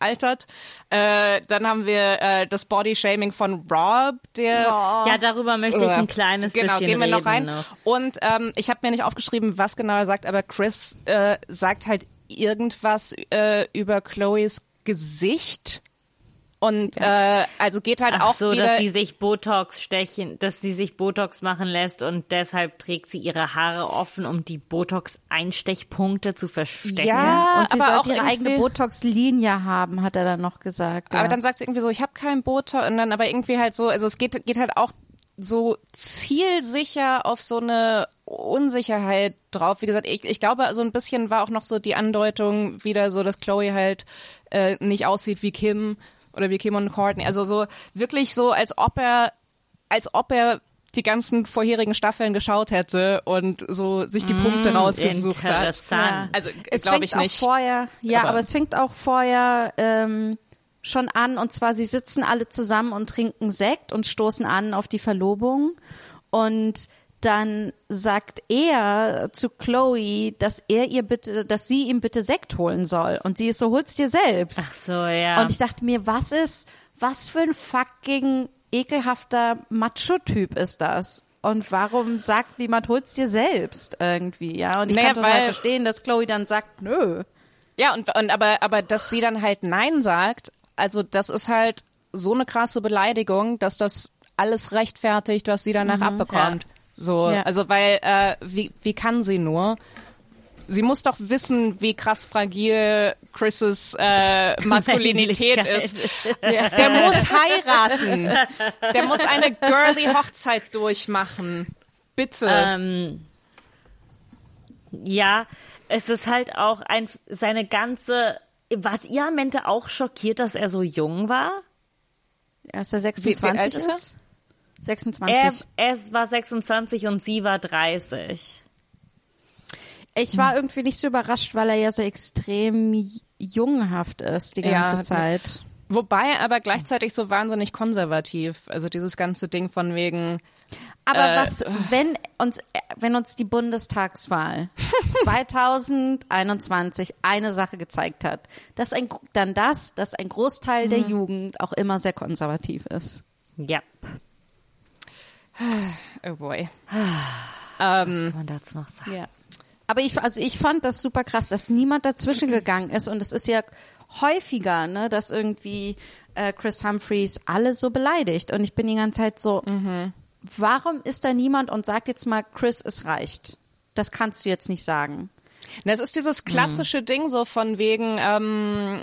altert. Äh, dann haben wir äh, das Body-Shaming von Rob, der Ja, darüber möchte ich ein kleines genau, bisschen gehen wir noch rein. noch. Und ähm, ich habe mir nicht aufgeschrieben, was genau er sagt, aber Chris äh, sagt halt irgendwas äh, über Chloes Gesicht. Und äh, also geht halt Ach auch so, wieder. dass sie sich Botox stechen, dass sie sich Botox machen lässt und deshalb trägt sie ihre Haare offen, um die Botox-Einstechpunkte zu verstecken. ja, und sie aber auch sollte ihre eigene irgendwie- Botox-Linie haben, hat er dann noch gesagt. Aber ja. dann sagt sie irgendwie so, ich habe keinen Botox und dann aber irgendwie halt so, also es geht, geht halt auch so zielsicher auf so eine Unsicherheit drauf. Wie gesagt, ich, ich glaube, so ein bisschen war auch noch so die Andeutung wieder so, dass Chloe halt äh, nicht aussieht wie Kim oder wie Kim und Courtney. Also so wirklich so, als ob er, als ob er die ganzen vorherigen Staffeln geschaut hätte und so sich die Punkte rausgesucht hat. Interessant. Also es glaube fängt ich auch nicht. vorher, ja, Aber- aber, es fängt auch vorher ähm, schon an und zwar sie sitzen alle zusammen und trinken Sekt und stoßen an auf die Verlobung und dann sagt er zu Chloe, dass er ihr bitte, dass sie ihm bitte Sekt holen soll und sie ist so hol's dir selbst. Ach so, ja. Und ich dachte mir, was ist, was für ein fucking ekelhafter Macho-Typ ist das? Und warum sagt niemand, hol's dir selbst irgendwie, ja? Und ich Naja, kann total verstehen, dass Chloe dann sagt, nö. Ja, und, und aber, aber dass sie dann halt Nein sagt, also das ist halt so eine krasse Beleidigung, dass das alles rechtfertigt, was sie danach abbekommt. So, Ja. also weil äh, wie wie kann sie nur? Sie muss doch wissen, wie krass fragil Chris' äh, Maskulinität ist. Der muss heiraten. Der muss eine girly Hochzeit durchmachen. Bitte. Ähm, ja, es ist halt auch ein, seine ganze. Wart ihr am Ende auch schockiert, dass er so jung war? Er ist der Wie- wie alt 26 ist er? ist? Er, 26. er war 26 und sie war 30. Ich war irgendwie nicht so überrascht, weil er ja so extrem junghaft ist die Ja, ganze hat- Zeit. Wobei aber gleichzeitig so wahnsinnig konservativ. Also dieses ganze Ding von wegen, Aber Äh, was, wenn uns, wenn uns die Bundestagswahl 2021 eine Sache gezeigt hat, dass ein, dann das, dass ein Großteil der Jugend auch immer sehr konservativ ist. Ja. oh boy. Was kann man dazu noch sagen? Ja. Aber ich, also ich fand das super krass, dass niemand dazwischen gegangen ist und es ist ja häufiger, ne, dass irgendwie äh, Chris Humphreys alle so beleidigt und ich bin die ganze Zeit so, warum ist da niemand und sagt jetzt mal, Chris, es reicht? Das kannst du jetzt nicht sagen. Na, es ist dieses klassische Ding so von wegen, ähm,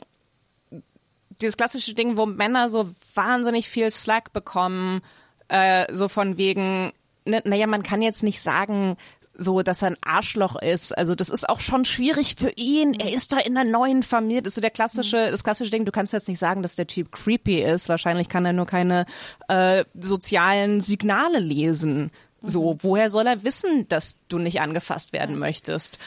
dieses klassische Ding, wo Männer so wahnsinnig viel Slack bekommen, äh, so von wegen, ne, naja, man kann jetzt nicht sagen, so, dass er ein Arschloch ist. Also das ist auch schon schwierig für ihn. Er ist da in einer neuen Familie. Das ist so der klassische, das klassische Ding. Du kannst jetzt nicht sagen, dass der Typ creepy ist. Wahrscheinlich kann er nur keine äh, sozialen Signale lesen. So, woher soll er wissen, dass du nicht angefasst werden möchtest?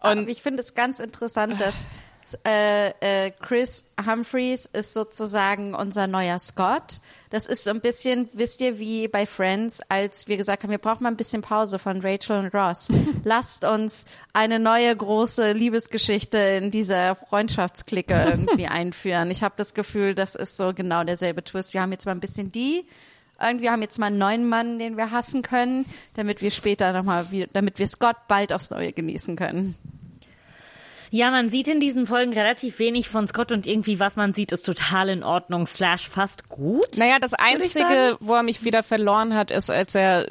Und Und ich finde es ganz interessant, dass äh, äh, Chris Humphreys ist sozusagen unser neuer Scott. Das ist so ein bisschen, wisst ihr, wie bei Friends, als wir gesagt haben, wir brauchen mal ein bisschen Pause von Rachel und Ross. Lasst uns eine neue große Liebesgeschichte in dieser Freundschaftsklicke irgendwie einführen. Ich habe das Gefühl, das ist so genau derselbe Twist. Wir haben jetzt mal ein bisschen die irgendwie haben jetzt mal einen neuen Mann, den wir hassen können, damit wir später nochmal, damit wir Scott bald aufs Neue genießen können. Ja, man sieht in diesen Folgen relativ wenig von Scott und irgendwie was man sieht, ist total in Ordnung, slash fast gut. Naja, das Einzige, wo er mich wieder verloren hat, ist, als er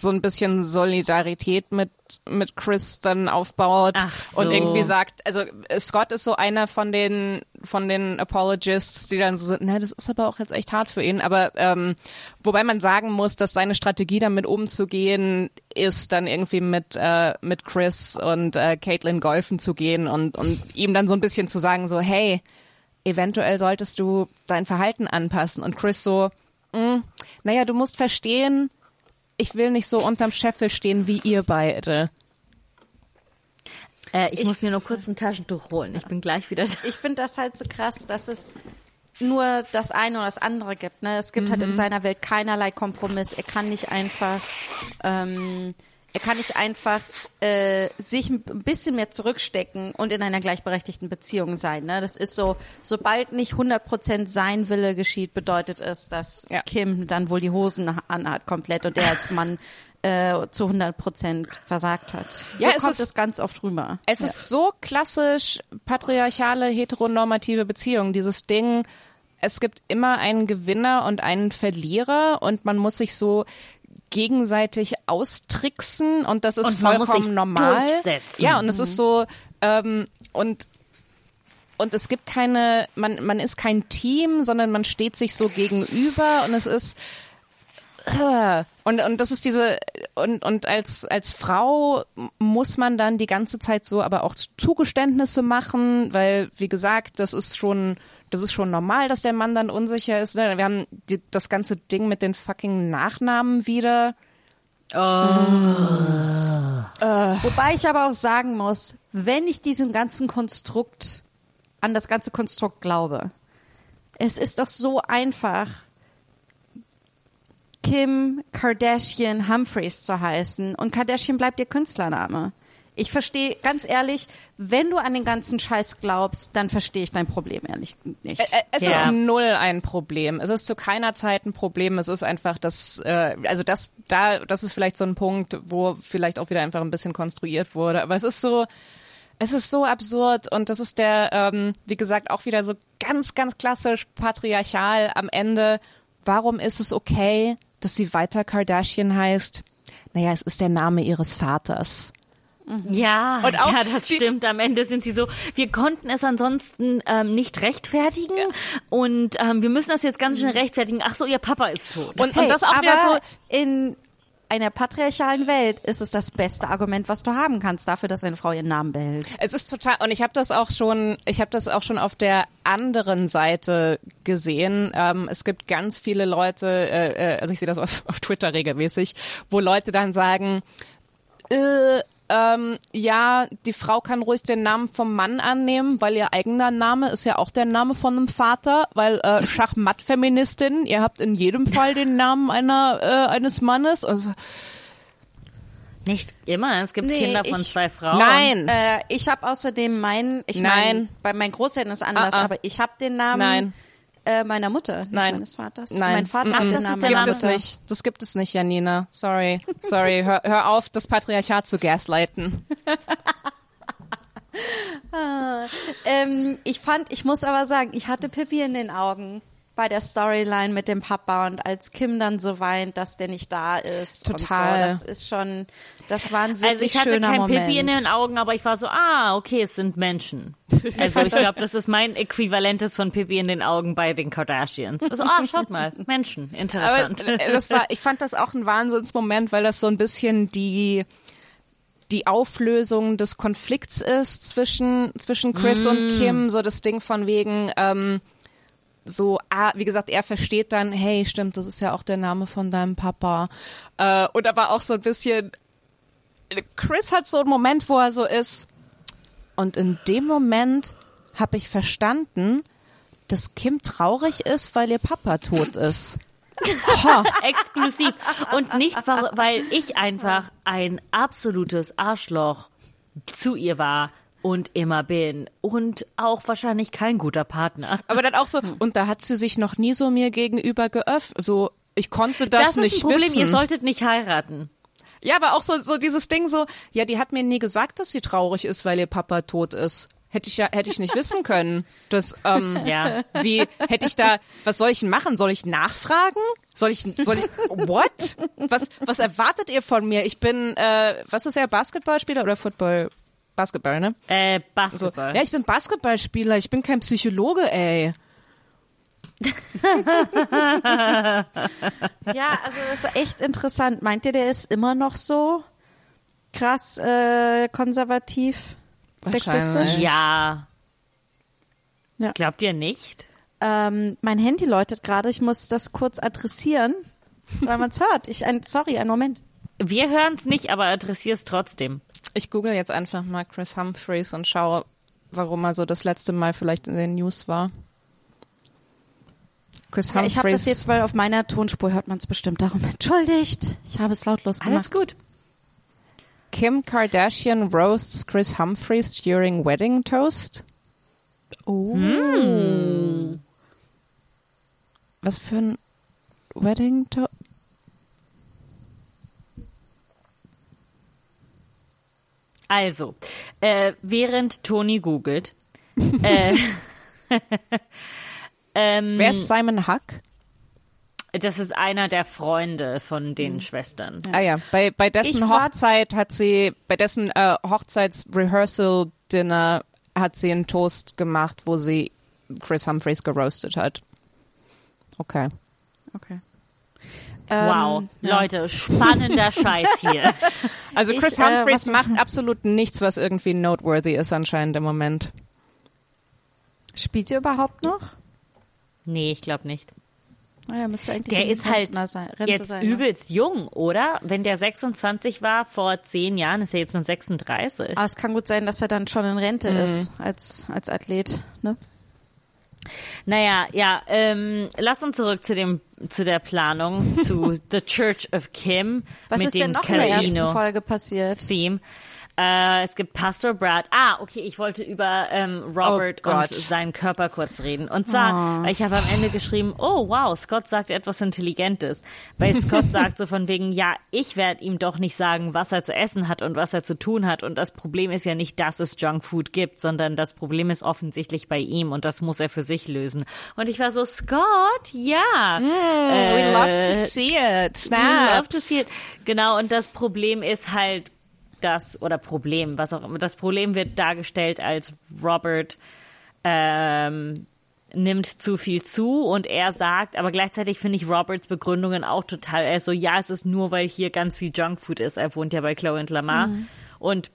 so ein bisschen Solidarität mit, mit Chris dann aufbaut so. und irgendwie sagt, also äh, Scott ist so einer von den von den Apologists, die dann so sind, na, das ist aber auch jetzt echt hart für ihn, aber ähm, wobei man sagen muss, dass seine Strategie damit umzugehen ist, dann irgendwie mit äh, mit Chris und äh, Caitlin golfen zu gehen und und ihm dann so ein bisschen zu sagen so, hey, eventuell solltest du dein Verhalten anpassen. Und Chris so, "Mm, naja, du musst verstehen, ich will nicht so unterm Scheffel stehen wie ihr beide. Äh, ich, Ich- muss mir nur kurz ein Taschentuch holen. Ich bin gleich wieder da. ich finde das halt so krass, dass es nur das eine oder das andere gibt. Ne? Es gibt halt in seiner Welt keinerlei Kompromiss. Er kann nicht einfach, ähm, er kann nicht einfach äh, sich ein bisschen mehr zurückstecken und in einer gleichberechtigten Beziehung sein. Ne? Das ist so, sobald nicht 100% sein Wille geschieht, bedeutet es, dass Ja. Kim dann wohl die Hosen anhat komplett und er als Mann äh, zu 100% versagt hat. So Ja, es kommt ist- es ganz oft rüber. Es ist so klassisch patriarchale, heteronormative Beziehung. Dieses Ding, es gibt immer einen Gewinner und einen Verlierer und man muss sich so gegenseitig austricksen und das ist Und vollkommen normal. Ja, und es ist so ähm, und und es gibt keine, man man ist kein Team, sondern man steht sich so gegenüber und es ist äh, und, und das ist diese, und, und als, als Frau muss man dann die ganze Zeit so aber auch Zugeständnisse machen, weil, wie gesagt, das ist schon, das ist schon normal, dass der Mann dann unsicher ist. ne? Wir haben die, das ganze Ding mit den fucking Nachnamen wieder. Wobei ich aber auch sagen muss, wenn ich diesem ganzen Konstrukt, an das ganze Konstrukt glaube, es ist doch so einfach, Kim Kardashian Humphreys zu heißen und Kardashian bleibt ihr Künstlername. Ich verstehe, ganz ehrlich, wenn du an den ganzen Scheiß glaubst, dann verstehe ich dein Problem ehrlich nicht. Es Ja. ist null ein Problem. Es ist zu keiner Zeit ein Problem. Es ist einfach das, äh, also das, da, das ist vielleicht so ein Punkt, wo vielleicht auch wieder einfach ein bisschen konstruiert wurde. Aber es ist so, Es ist so absurd und das ist der, ähm, wie gesagt, auch wieder so ganz, ganz klassisch patriarchal am Ende. Warum ist es okay, dass sie weiter Kardashian heißt? Naja, es ist der Name ihres Vaters. Ja, Und auch ja, das stimmt. Am Ende sind sie so, wir konnten es ansonsten ähm, nicht rechtfertigen und ähm, wir müssen das jetzt ganz schnell rechtfertigen. Ach so, ihr Papa ist tot. Und, Hey, und das auch aber wieder so, in einer patriarchalen Welt ist es das beste Argument, was du haben kannst dafür, dass eine Frau ihren Namen behält. Es ist total und ich habe das auch schon, ich habe das auch schon auf der anderen Seite gesehen. Ähm, es gibt ganz viele Leute, äh, äh, also ich sehe das auf, auf Twitter regelmäßig, wo Leute dann sagen, äh, ähm, ja, die Frau kann ruhig den Namen vom Mann annehmen, weil ihr eigener Name ist ja auch der Name von einem Vater, weil äh, Schachmatt-Feministin, ihr habt in jedem Fall den Namen einer äh, eines Mannes. Also, Nicht immer. Es gibt Nee, Kinder von ich- zwei Frauen. nein, Äh, ich habe außerdem meinen, ich Nein. meine, bei meinen Großeltern ist anders, Ah, ah. aber ich habe den Namen Nein. Äh, meiner Mutter, nicht Nein. meines Vaters. Nein. Mein Vater hat den das Namen der gibt es nicht. Das gibt es nicht, Janina. Sorry, sorry. Hör, hör auf, das Patriarchat zu gaslighten. Ähm, ich fand, ich muss aber sagen, ich hatte Pippi in den Augen bei der Storyline mit dem Papa und als Kim dann so weint, dass der nicht da ist. Total. Und so, das ist schon, das war ein wirklich Also ich hatte schöner kein Moment. Pipi in den Augen, aber ich war so, ah, okay, es sind Menschen. Also ich glaube, das ist mein Äquivalentes von Pipi in den Augen bei den Kardashians. Also, ah, schaut mal, Menschen, Aber interessant. äh, das war, ich fand das auch ein Wahnsinnsmoment, weil das so ein bisschen die die Auflösung des Konflikts ist zwischen zwischen Chris und Kim, so das Ding von wegen ähm, so, ah, wie gesagt, er versteht dann, hey, stimmt, das ist ja auch der Name von deinem Papa. Äh, und aber auch so ein bisschen, Chris hat so einen Moment, wo er so ist. Und in dem Moment habe ich verstanden, dass Kim traurig ist, weil ihr Papa tot ist. Exklusiv. Und nicht, weil ich einfach ein absolutes Arschloch zu ihr war und immer bin. Und auch wahrscheinlich kein guter Partner. Aber dann auch so, und da hat sie sich noch nie so mir gegenüber geöffnet. So, ich konnte das, Das, nicht ist ein Problem, wissen. ihr solltet nicht heiraten. Ja, aber auch so, so dieses Ding so, ja, die hat mir nie gesagt, dass sie traurig ist, weil ihr Papa tot ist. Hätte ich ja, hätte ich nicht wissen können. Das, ähm, Ja. wie, hätte ich da, was soll ich denn machen? Soll ich nachfragen? Soll ich, soll ich, what? Was, was erwartet ihr von mir? Ich bin, äh, was ist er, Basketballspieler oder Football? Basketball, ne? Äh, So, Basketball. ja, ich bin Basketballspieler, ich bin kein Psychologe, ey. Ja, also das ist echt interessant. Meint ihr, der ist immer noch so krass äh, konservativ, sexistisch? ja. Ja. Glaubt ihr nicht? Ähm, mein Handy läutet gerade. Ich muss das kurz adressieren, weil man es hört. Ich, ein, sorry, einen Moment. Wir hören es nicht, aber adressier es trotzdem. Ich google jetzt einfach mal Chris Humphreys und schaue, warum er so das letzte Mal vielleicht in den News war. Chris Ja, Humphreys. ich habe das jetzt, weil auf meiner Tonspur hört man es bestimmt. Darum entschuldigt. Ich habe es lautlos Alles gemacht. gut. Kim Kardashian roasts Chris Humphreys during wedding toast. Oh. Was für ein Wedding toast? Also, äh, während Toni googelt, äh, ähm, Wer ist Simon Huck? das ist einer der Freunde von den Schwestern. Ah ja, bei, bei Ich dessen war- Hochzeit hat sie, bei dessen äh, Hochzeits-Rehearsal-Dinner hat sie einen Toast gemacht, wo sie Chris Humphreys geroastet hat. Okay. Okay. Wow, Ähm, ja. Leute, spannender Scheiß hier. Also Ich, Chris äh, Humphreys was- macht absolut nichts, was irgendwie noteworthy ist anscheinend im Moment. Spielt ihr überhaupt noch? Nee, ich glaube nicht. Oh, der Der ist halt sein, jetzt sein, ne? übelst jung, oder? Wenn der 26 war vor zehn Jahren, ist er jetzt nur 36. Aber es kann gut sein, dass er dann schon in Rente Mhm. ist als, als Athlet. Ne? Naja, ja, ähm, lass uns zurück zu dem zu der Planung zu The Church of Kim Was mit ist dem denn noch in der ersten Casino Folge passiert? Theme. Äh, es gibt Pastor Brad. Ah, okay, ich wollte über ähm, Robert Oh und seinen Körper kurz reden. Und zwar, ich habe am Ende geschrieben, oh wow, Scott sagt etwas Intelligentes. Weil Scott sagt so von wegen, ja, ich werde ihm doch nicht sagen, was er zu essen hat und was er zu tun hat. Und das Problem ist ja nicht, dass es Junkfood gibt, sondern das Problem ist offensichtlich bei ihm und das muss er für sich lösen. Und ich war so, Scott, ja. We love to see it. We love to Snaps. see it. Genau, und das Problem ist halt das, oder Problem, was auch immer, das Problem wird dargestellt als Robert ähm, nimmt zu viel zu und er sagt, aber gleichzeitig finde ich Roberts Begründungen auch total, er ist so, ja, es ist nur, weil hier ganz viel Junkfood ist, er wohnt ja bei Chloe und Lamar. Und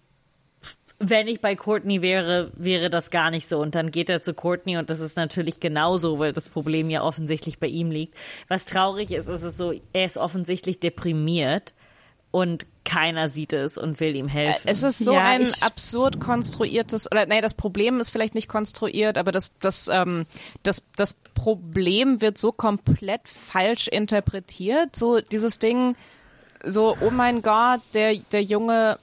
wenn ich bei Courtney wäre, wäre das gar nicht so. Und dann geht er zu Courtney und das ist natürlich genauso, weil das Problem ja offensichtlich bei ihm liegt. Was traurig ist, ist es so, er ist offensichtlich deprimiert und keiner sieht es und will ihm helfen. Es ist so Ja, ein absurd konstruiertes, oder nee, das Problem ist vielleicht nicht konstruiert, aber das, das, ähm, das, das Problem wird so komplett falsch interpretiert. So dieses Ding, so, oh mein Gott, der, der Junge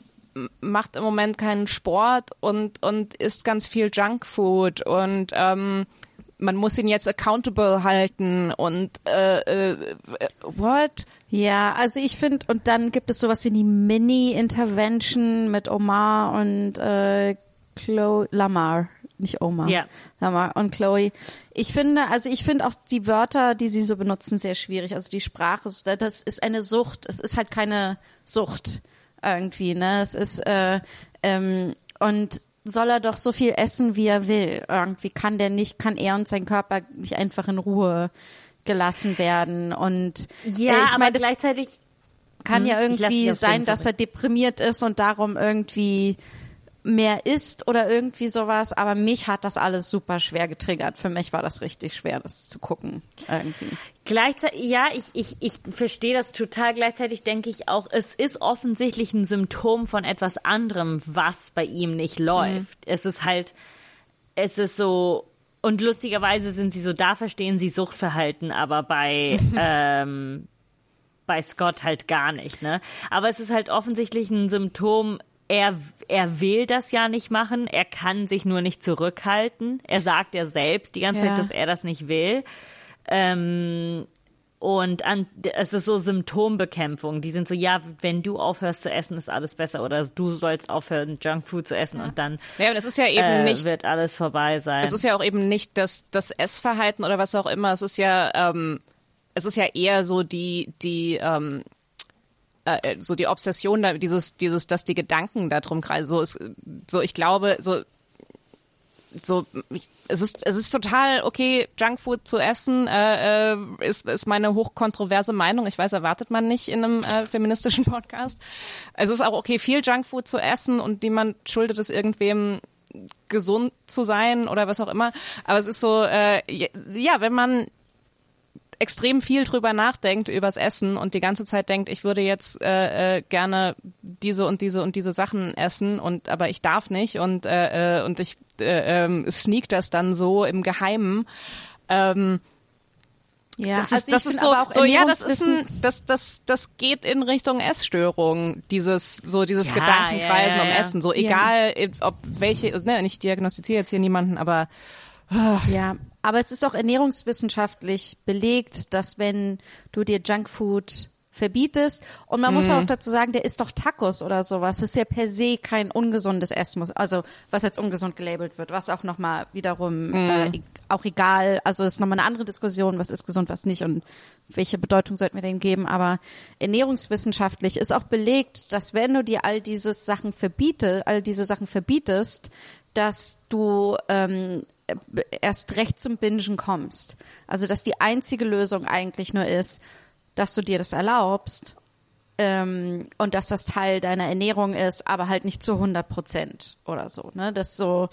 macht im Moment keinen Sport und, und isst ganz viel Junkfood und ähm, man muss ihn jetzt accountable halten und äh, äh, what? Ja, also ich finde, und dann gibt es sowas wie die Mini-Intervention mit Omar und äh, Chloe Lamar, nicht Omar. Ja. Lamar und Chloe. Ich finde, also ich finde auch die Wörter, die sie so benutzen, sehr schwierig. Also die Sprache, das ist eine Sucht. Es ist halt keine Sucht irgendwie, ne? Es ist äh, ähm, und soll er doch so viel essen, wie er will. Irgendwie kann der nicht, kann er und sein Körper nicht einfach in Ruhe gelassen werden. Und ja, äh, ich aber meine, das gleichzeitig kann ja Hm, dich irgendwie sein, dass er deprimiert ist und darum irgendwie mehr isst oder irgendwie sowas. Aber mich hat das alles super schwer getriggert. Für mich war das richtig schwer, das zu gucken. Irgendwie. Gleichzeitig, ja, ich, ich, ich verstehe das total. Gleichzeitig denke ich auch, es ist offensichtlich ein Symptom von etwas anderem, was bei ihm nicht läuft. Es ist halt, es ist so, und lustigerweise sind sie so, da verstehen sie Suchtverhalten, aber bei, ähm, bei Scott halt gar nicht, ne? Aber es ist halt offensichtlich ein Symptom, er, er will das ja nicht machen, er kann sich nur nicht zurückhalten. Er sagt ja selbst die ganze Ja. Zeit, dass er das nicht will. Ähm, und an, es ist so Symptombekämpfung. Die sind so, ja, wenn du aufhörst zu essen, ist alles besser. Oder du sollst aufhören, Junkfood zu essen und dann Ja, und es ist ja eben äh, nicht wird alles vorbei sein. Es ist ja auch eben nicht das, das Essverhalten oder was auch immer. Es ist ja, ähm, es ist ja eher so die, die, ähm, äh, so die Obsession, dieses, dieses, dass die Gedanken da drum kreisen. So ist, so ich glaube, so, so, es ist, es ist total okay, Junkfood zu essen, äh, äh, ist, ist meine hochkontroverse Meinung. Ich weiß, erwartet man nicht in einem äh, feministischen Podcast. Es ist auch okay, viel Junkfood zu essen und niemand schuldet es irgendwem gesund zu sein oder was auch immer. Aber es ist so, äh, ja, wenn man extrem viel drüber nachdenkt übers Essen und die ganze Zeit denkt, ich würde jetzt äh, äh, gerne diese und diese und diese Sachen essen und aber ich darf nicht und äh, äh, und ich äh, ähm, sneak das dann so im Geheimen. Ähm, Ja, das also ist, das ist so, aber auch so ja, das ist ein, das, das, das geht in Richtung Essstörung, dieses, so dieses Ja, Gedankenkreisen ja, ja, um. Essen, so egal, ob welche, ne, ich diagnostiziere jetzt hier niemanden, aber Ja, aber es ist auch ernährungswissenschaftlich belegt, dass wenn du dir Junkfood verbietest und man muss auch dazu sagen, der isst doch Tacos oder sowas. Das ist ja per se kein ungesundes Essen, also was jetzt ungesund gelabelt wird, was auch nochmal wiederum äh, e- auch egal, also ist nochmal eine andere Diskussion, was ist gesund, was nicht und welche Bedeutung sollten wir dem geben. Aber ernährungswissenschaftlich ist auch belegt, dass wenn du dir all diese Sachen verbiete, all diese Sachen verbietest, dass du ähm, erst recht zum Bingen kommst. Also dass die einzige Lösung eigentlich nur ist, dass du dir das erlaubst ähm, und dass das Teil deiner Ernährung ist, aber halt nicht zu 100 Prozent oder so. Ne? Das so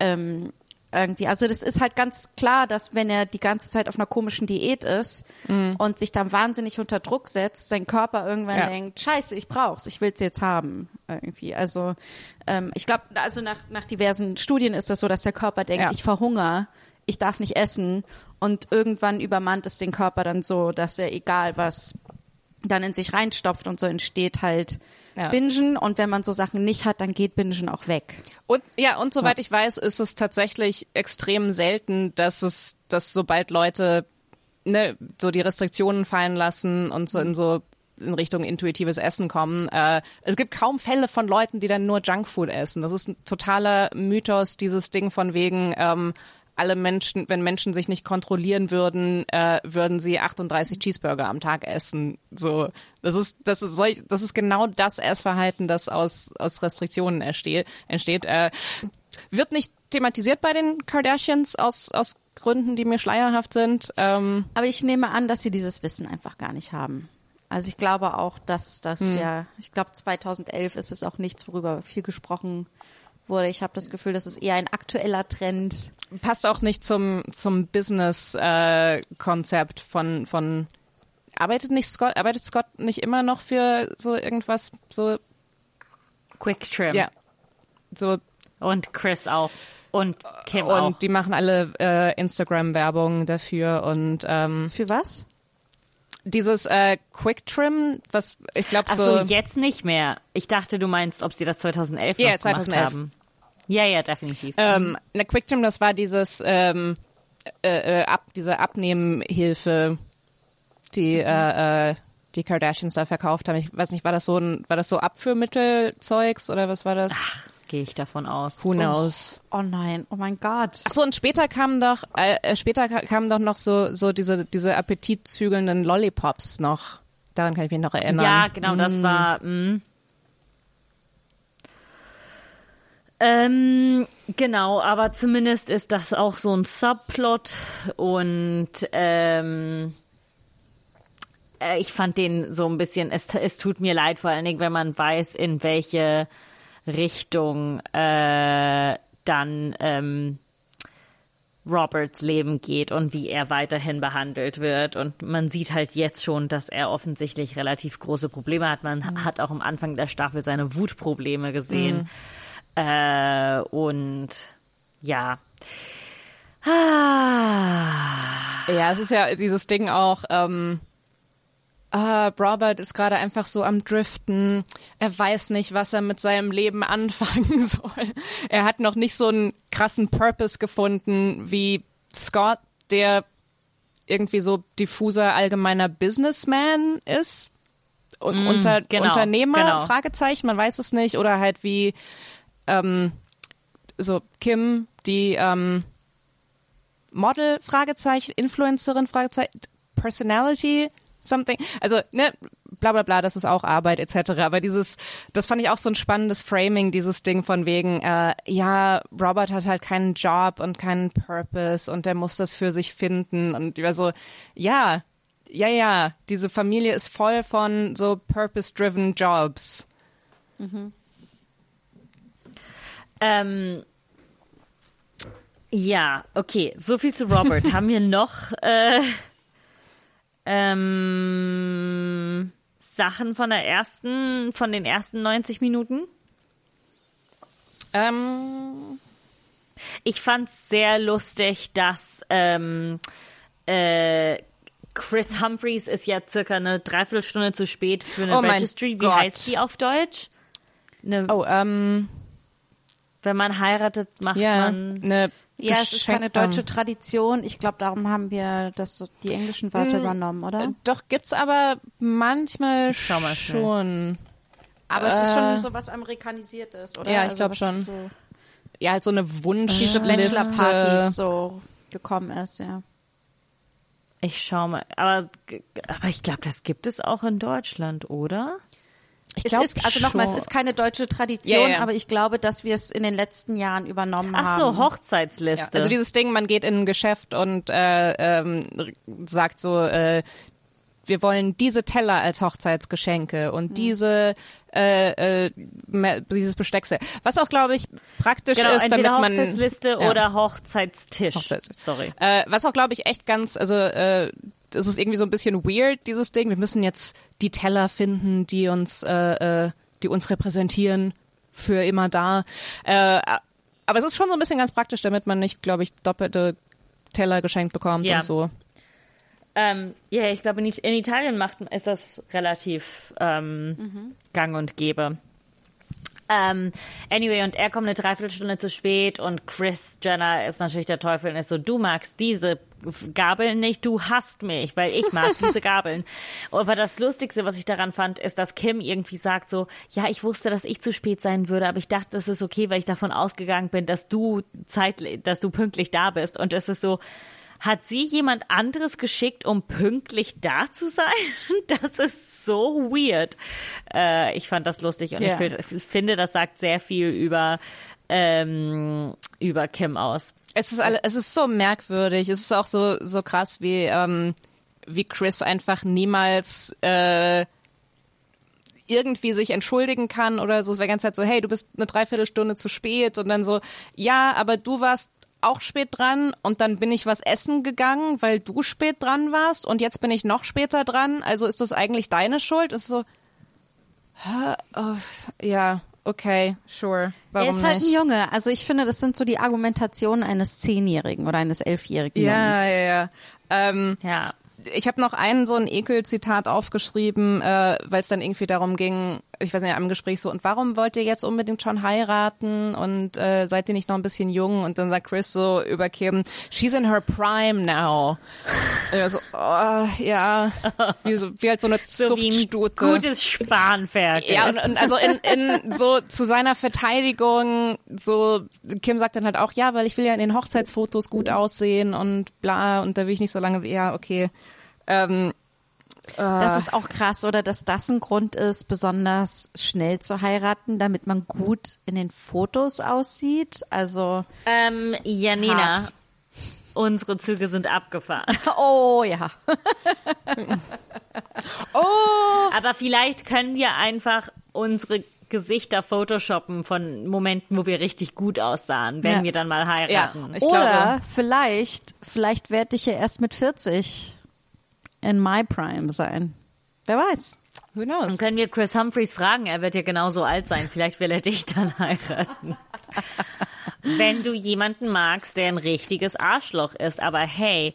ähm, irgendwie, also das ist halt ganz klar, dass wenn er die ganze Zeit auf einer komischen Diät ist und sich dann wahnsinnig unter Druck setzt, sein Körper irgendwann Ja. denkt, scheiße, ich brauch's, ich will's jetzt haben. Irgendwie. Also ähm, ich glaube, also nach, nach diversen Studien ist das so, dass der Körper denkt, Ja. ich verhungere, ich darf nicht essen und irgendwann übermannt es den Körper dann so, dass er egal was dann in sich reinstopft und so entsteht halt Ja. Bingen und wenn man so Sachen nicht hat, dann geht Bingen auch weg. Und ja, und soweit ich weiß, ist es tatsächlich extrem selten, dass es, dass sobald Leute ne, so die Restriktionen fallen lassen und so in so in Richtung intuitives Essen kommen. Äh, es gibt kaum Fälle von Leuten, die dann nur Junkfood essen. Das ist ein totaler Mythos, dieses Ding von wegen, ähm, alle Menschen, wenn Menschen sich nicht kontrollieren würden, äh, würden sie 38 Cheeseburger am Tag essen. So, das ist das ist solch, das ist genau das Essverhalten, das aus aus Restriktionen entsteht. entsteht. Äh, wird nicht thematisiert bei den Kardashians aus aus Gründen, die mir schleierhaft sind. Ähm, Aber ich nehme an, dass sie dieses Wissen einfach gar nicht haben. Also ich glaube auch, dass das ja, ich glaube 2011 ist es auch nichts, worüber viel gesprochen wurde. Ich habe das Gefühl, das ist eher ein aktueller Trend. Passt auch nicht zum zum Business äh, Konzept von von arbeitet nicht Scott arbeitet Scott nicht immer noch für so irgendwas so Quick Trim. ja so Und Chris auch. Und Kim und auch. die machen alle äh, Instagram Werbung dafür und ähm, Für was? dieses äh, Quick Trim was ich glaube so, so, jetzt nicht mehr. Ich dachte, du meinst, ob sie das 2011 Ja, noch 2011. gemacht haben. Ja, ja, definitiv. ähm, eine Quick Trim das war dieses ähm, äh, äh, ab diese Abnehmhilfe die äh, äh, die Kardashians da verkauft haben ich weiß nicht war das so ein war das so Abführmittelzeugs oder was war das Gehe ich davon aus. Who knows? Oh nein, oh mein Gott. Ach so, und später kamen doch, äh, später ka- kamen doch noch so, so diese, diese appetitzügelnden Lollipops noch. Daran kann ich mich noch erinnern. Ja, genau, das war. Mh. Ähm, genau, aber zumindest ist das auch so ein Subplot und ähm, äh, ich fand den so ein bisschen, es, es tut mir leid, vor allen Dingen, wenn man weiß, in welche Richtung äh, dann ähm, Roberts Leben geht und wie er weiterhin behandelt wird. Und man sieht halt jetzt schon, dass er offensichtlich relativ große Probleme hat. Man hat auch am Anfang der Staffel seine Wutprobleme gesehen. Äh, und ja. Ah. Ja, es ist ja dieses Ding auch, ähm, ah, Robert ist gerade einfach so am Driften. Er weiß nicht, was er mit seinem Leben anfangen soll. Er hat noch nicht so einen krassen Purpose gefunden wie Scott, der irgendwie so diffuser allgemeiner Businessman ist. Und unter, genau, Unternehmer, genau. Fragezeichen, man weiß es nicht. Oder halt wie ähm, so Kim, die ähm, Model, Fragezeichen, Influencerin, Fragezeichen, Personality, something. Also, ne, bla bla bla, das ist auch Arbeit etc. Aber dieses, das fand ich auch so ein spannendes Framing, dieses Ding von wegen, äh, ja, Robert hat halt keinen Job und keinen Purpose und der muss das für sich finden. Und ich war so, ja, ja, ja, diese Familie ist voll von so purpose-driven Jobs. Ähm, ja, okay, so viel zu Robert. Haben wir noch äh, ähm, Sachen von der ersten, von den ersten 90 Minuten? Ähm, Ich fand's sehr lustig, dass ähm, äh, Chris Humphreys ist ja circa eine Dreiviertelstunde zu spät für eine Oh Registry. Wie Gott. heißt die auf Deutsch? Eine, oh, ähm, Wenn man heiratet, macht ja, man. eine Ja, es ist keine deutsche Tradition. Ich glaube, darum haben wir das so, die englischen Wörter übernommen, oder? Äh, Doch, gibt's aber manchmal schau mal schnell. schon. Aber es ist äh, schon so was amerikanisiertes, oder? Ja, ich Also glaub was schon. So Ja, halt so eine Wunsch. diese. Bachelor-Partys so gekommen ist, ja. Ich schau mal. Aber, aber ich glaube, das gibt es auch in Deutschland, oder? Ich Es ist, also nochmal, es ist keine deutsche Tradition, Ja, ja. aber ich glaube, dass wir es in den letzten Jahren übernommen Ach haben. so, Hochzeitsliste. Ja, also dieses Ding, man geht in ein Geschäft und äh, ähm, sagt so, äh, wir wollen diese Teller als Hochzeitsgeschenke und diese äh, äh, dieses Besteckse. Was auch, glaube ich, praktisch genau, ist, damit man Hochzeitsliste ja. oder Hochzeitstisch. Hochzeits- Sorry. Äh, was auch, glaube ich, echt ganz, also äh, das ist irgendwie so ein bisschen weird, dieses Ding. Wir müssen jetzt die Teller finden, die uns, äh, äh, die uns repräsentieren, für immer da. Äh, aber es ist schon so ein bisschen ganz praktisch, damit man nicht, glaube ich, doppelte Teller geschenkt bekommt Ja. und so. Ähm, ja, ich glaube, in, It- in Italien macht, ist das relativ ähm, gang und gäbe. Ähm, anyway, und er kommt eine Dreiviertelstunde zu spät und Chris Jenner ist natürlich der Teufel und ist so, du magst diese Gabeln nicht, du hasst mich, weil ich mag diese Gabeln. Aber das Lustigste, was ich daran fand, ist, dass Kim irgendwie sagt so, ja, ich wusste, dass ich zu spät sein würde, aber ich dachte, das ist okay, weil ich davon ausgegangen bin, dass du zeitlich, dass du pünktlich da bist. Und es ist so, hat sie jemand anderes geschickt, um pünktlich da zu sein? Das ist so weird. Äh, ich fand das lustig und Ja. ich fi- finde, das sagt sehr viel über, ähm, über Kim aus. Es ist alle, es ist so merkwürdig. Es ist auch so so krass, wie ähm, wie Chris einfach niemals äh, irgendwie sich entschuldigen kann oder so. Es wäre die ganze Zeit so, hey, du bist eine Dreiviertelstunde zu spät und dann so, ja, aber du warst auch spät dran und dann bin ich was essen gegangen, weil du spät dran warst und jetzt bin ich noch später dran. Also ist das eigentlich deine Schuld? Ist so, hä? Oh, ja, okay, sure. Warum er ist halt ein nicht? Junge. Also ich finde, das sind so die Argumentationen eines Zehnjährigen oder eines Elfjährigen Ja, Jungs. ja, ja. Ähm, Ja. Ich habe noch einen so ein Ekel-Zitat aufgeschrieben, äh, weil es dann irgendwie darum ging, ich weiß nicht, im Gespräch so, und warum wollt ihr jetzt unbedingt schon heiraten und äh, seid ihr nicht noch ein bisschen jung? Und dann sagt Chris so über Kim, she's in her prime now. So, oh, ja, wie, so, wie halt so eine So ein Zuchtstute. gutes Spanferkel. Ja, und, und also in, in so zu seiner Verteidigung, so Kim sagt dann halt auch, ja, weil ich will ja in den Hochzeitsfotos gut aussehen und bla und da will ich nicht so lange, ja, okay. Ähm, Das ist auch krass, oder dass das ein Grund ist, besonders schnell zu heiraten, damit man gut in den Fotos aussieht. Also, Ähm, Janina, Hart. unsere Züge sind abgefahren. oh ja. oh, Aber vielleicht können wir einfach unsere Gesichter photoshoppen von Momenten, wo wir richtig gut aussahen, wenn Ja. wir dann mal ja, heiraten. ich Oder glaube, vielleicht, vielleicht werde ich ja erst mit 40 in my prime sein. Wer weiß. who knows? Dann können wir Chris Humphreys fragen, er wird ja genauso alt sein. Vielleicht will er dich dann heiraten. Wenn du jemanden magst, der ein richtiges Arschloch ist, aber hey,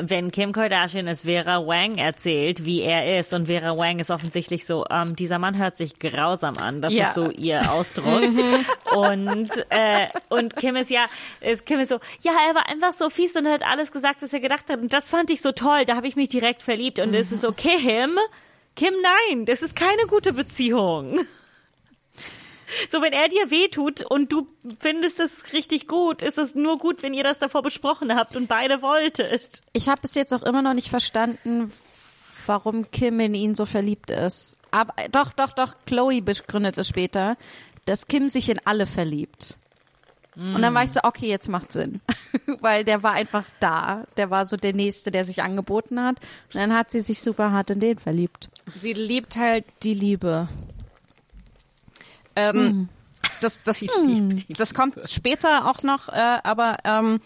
wenn Kim Kardashian es Vera Wang erzählt, wie er ist, und Vera Wang ist offensichtlich so, ähm, dieser Mann hört sich grausam an, das Ja. ist so ihr Ausdruck. und äh, und Kim ist ja, ist, Kim ist so, ja, er war einfach so fies und hat alles gesagt, was er gedacht hat. Und das fand ich so toll, da habe ich mich direkt verliebt. Und es ist so, Kim, Kim, nein, das ist keine gute Beziehung. So, wenn er dir wehtut und du findest es richtig gut, ist es nur gut, wenn ihr das davor besprochen habt und beide wolltet. Ich habe bis jetzt auch immer noch nicht verstanden, warum Kim in ihn so verliebt ist. Aber doch, doch, doch, Chloe begründet es später, dass Kim sich in alle verliebt. Und dann war ich so, okay, jetzt macht Sinn. Weil der war einfach da. Der war so der Nächste, der sich angeboten hat. Und dann hat sie sich super hart in den verliebt. Sie liebt halt die Liebe. Ähm, das, das, das kommt später auch noch, äh, aber ähm,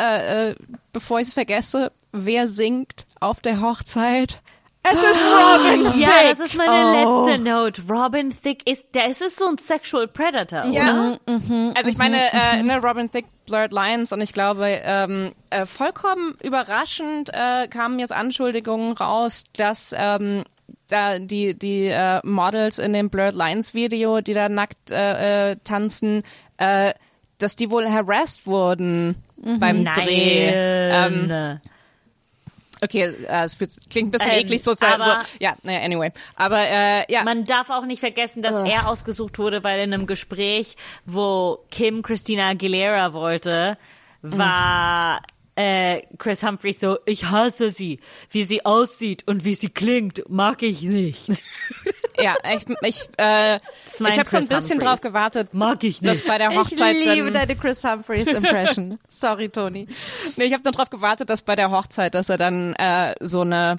äh, äh, bevor ich es vergesse, wer singt auf der Hochzeit? Es ist Robin Ja, Thicke. das ist meine letzte Note. Robin Thicke ist, der ist es so ein Sexual Predator. Ja. Mhm, Also ich meine, äh, ne, Robin Thicke, Blurred Lines und ich glaube, ähm, äh, vollkommen überraschend äh, kamen jetzt Anschuldigungen raus, dass ähm, da die die äh, Models in dem Blurred Lines Video, die da nackt äh, äh, tanzen, äh, dass die wohl harassed wurden beim Dreh. Ähm, Nein. okay, äh, es klingt ein bisschen Ähm, eklig so, so, aber- ja, naja, anyway. Aber äh, ja, Man darf auch nicht vergessen, dass er ausgesucht wurde, weil in einem Gespräch, wo Kim Christina Aguilera wollte, war äh, Chris Humphries so, ich hasse sie, wie sie aussieht und wie sie klingt, mag ich nicht. ja, ich, ich, äh, ich habe so ein bisschen Humphries. drauf gewartet, Mag ich dass nicht. bei der Ich Hochzeit liebe dann, deine Chris Humphreys Impression. Sorry, Toni. Nee, ich habe nur darauf gewartet, dass bei der Hochzeit, dass er dann äh, so eine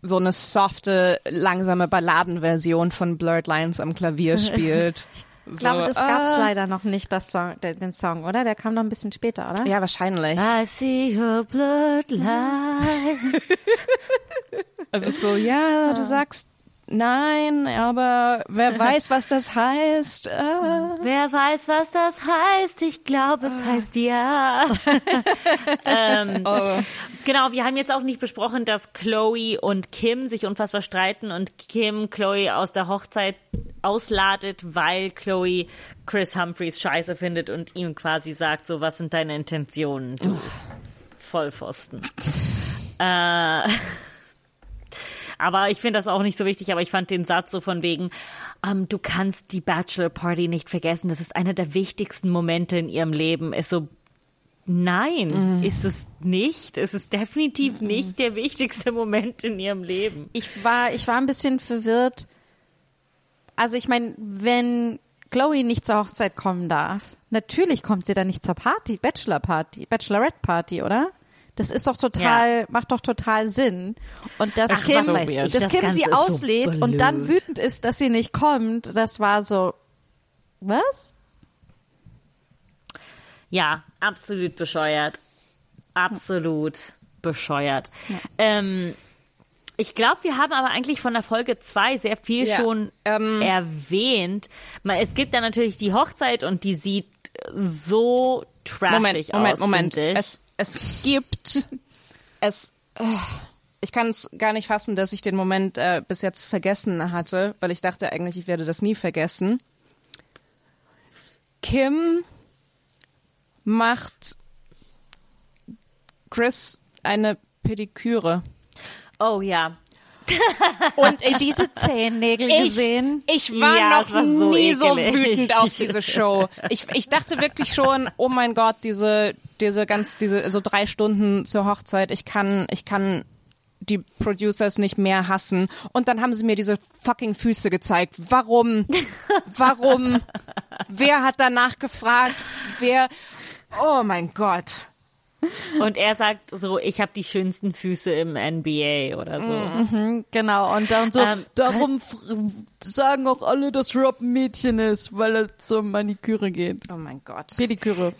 so eine softe, langsame Balladenversion von Blurred Lines am Klavier spielt. Ich glaube, das gab's ah. leider noch nicht, das Song, den, den Song, oder? Der kam noch ein bisschen später, oder? Ja, wahrscheinlich. I see her blurred line. Also es so, ja, du sagst nein, aber wer weiß, was das heißt. Äh. Wer weiß, was das heißt? Ich glaube, es heißt ja. ähm, Genau, wir haben jetzt auch nicht besprochen, dass Chloe und Kim sich unfassbar streiten und Kim Chloe aus der Hochzeit ausladet, weil Chloe Chris Humphreys scheiße findet und ihm quasi sagt, so, was sind deine Intentionen, du Vollpfosten. äh, aber ich finde das auch nicht so wichtig, aber ich fand den Satz so von wegen, ähm, du kannst die Bachelor Party nicht vergessen. Das ist einer der wichtigsten Momente in ihrem Leben. Ist so, nein, ist es nicht. Es ist definitiv nicht der wichtigste Moment in ihrem Leben. Ich war, ich war ein bisschen verwirrt. Also ich meine, wenn Chloe nicht zur Hochzeit kommen darf, natürlich kommt sie dann nicht zur Party, Bachelor Party, Bachelorette Party, oder? Das ist doch total, macht doch total Sinn. Und dass Ach, Kim, ich, dass das Kim Ganze sie ist so auslädt und dann wütend ist, dass sie nicht kommt, das war so, was? Ja, absolut bescheuert. Absolut bescheuert. Ähm, ich glaube, wir haben aber eigentlich von der Folge 2 sehr viel Ja, schon ähm, erwähnt. Es gibt dann natürlich die Hochzeit und die sieht so trashig Moment, Moment, aus. Moment. ich. Es, es gibt, es, äh, ich kann es gar nicht fassen, dass ich den Moment äh, bis jetzt vergessen hatte, weil ich dachte eigentlich, ich werde das nie vergessen. Kim macht Chris eine Pediküre. oh ja. Und ich diese Zehennägel gesehen. Ich, ich war Ja, noch war so nie so ekelig. wütend auf diese Show. Ich, ich dachte wirklich schon, oh mein Gott, diese, diese ganz, diese, so drei Stunden zur Hochzeit, ich kann, ich kann die Producers nicht mehr hassen. Und dann haben sie mir diese fucking Füße gezeigt. Warum? Warum? Wer hat danach gefragt? Wer? Oh mein Gott. Und er sagt so, ich habe die schönsten Füße im NBA oder so. Genau, und dann so, Ähm, darum sagen auch alle, dass Rob ein Mädchen ist, weil er zur Maniküre geht. Oh mein Gott. Pediküre.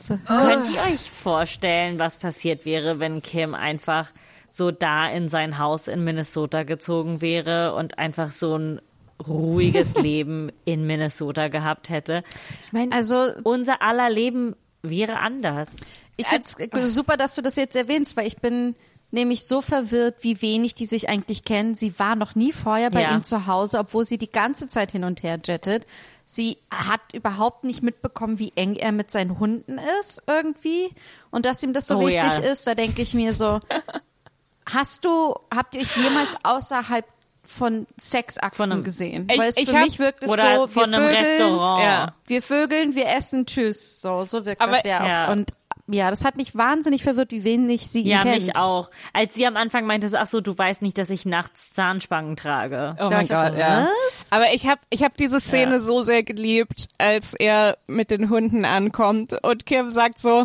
So. Könnt ihr euch vorstellen, was passiert wäre, wenn Kim einfach so da in sein Haus in Minnesota gezogen wäre und einfach so ein ruhiges Leben in Minnesota gehabt hätte? Ich meine, Also- unser aller Leben wäre anders. Ich finde super, dass du das jetzt erwähnst, weil ich bin nämlich so verwirrt, wie wenig die sich eigentlich kennen. Sie war noch nie vorher bei Ja. ihm zu Hause, obwohl sie die ganze Zeit hin und her jettet. Sie hat überhaupt nicht mitbekommen, wie eng er mit seinen Hunden ist irgendwie. Und dass ihm das so Oh, wichtig ja. ist, da denke ich mir so, hast du, habt ihr euch jemals außerhalb von Sexakten Von einem- gesehen? Ich- Weil es ich für hab- mich wirkt es Oder so, von wir einem vögeln, Restaurant. Ja. wir vögeln, wir essen, tschüss. So, so wirkt Aber- das ja, Ja. Auf. Und ja, das hat mich wahnsinnig verwirrt, wie wenig sie ihn Ja, kennt. mich auch. Als sie am Anfang meinte, ach so, du weißt nicht, dass ich nachts Zahnspangen trage. Oh Da mein Gott, so, ja. was? Aber ich habe ich hab diese Szene Ja. so sehr geliebt, als er mit den Hunden ankommt und Kim sagt so,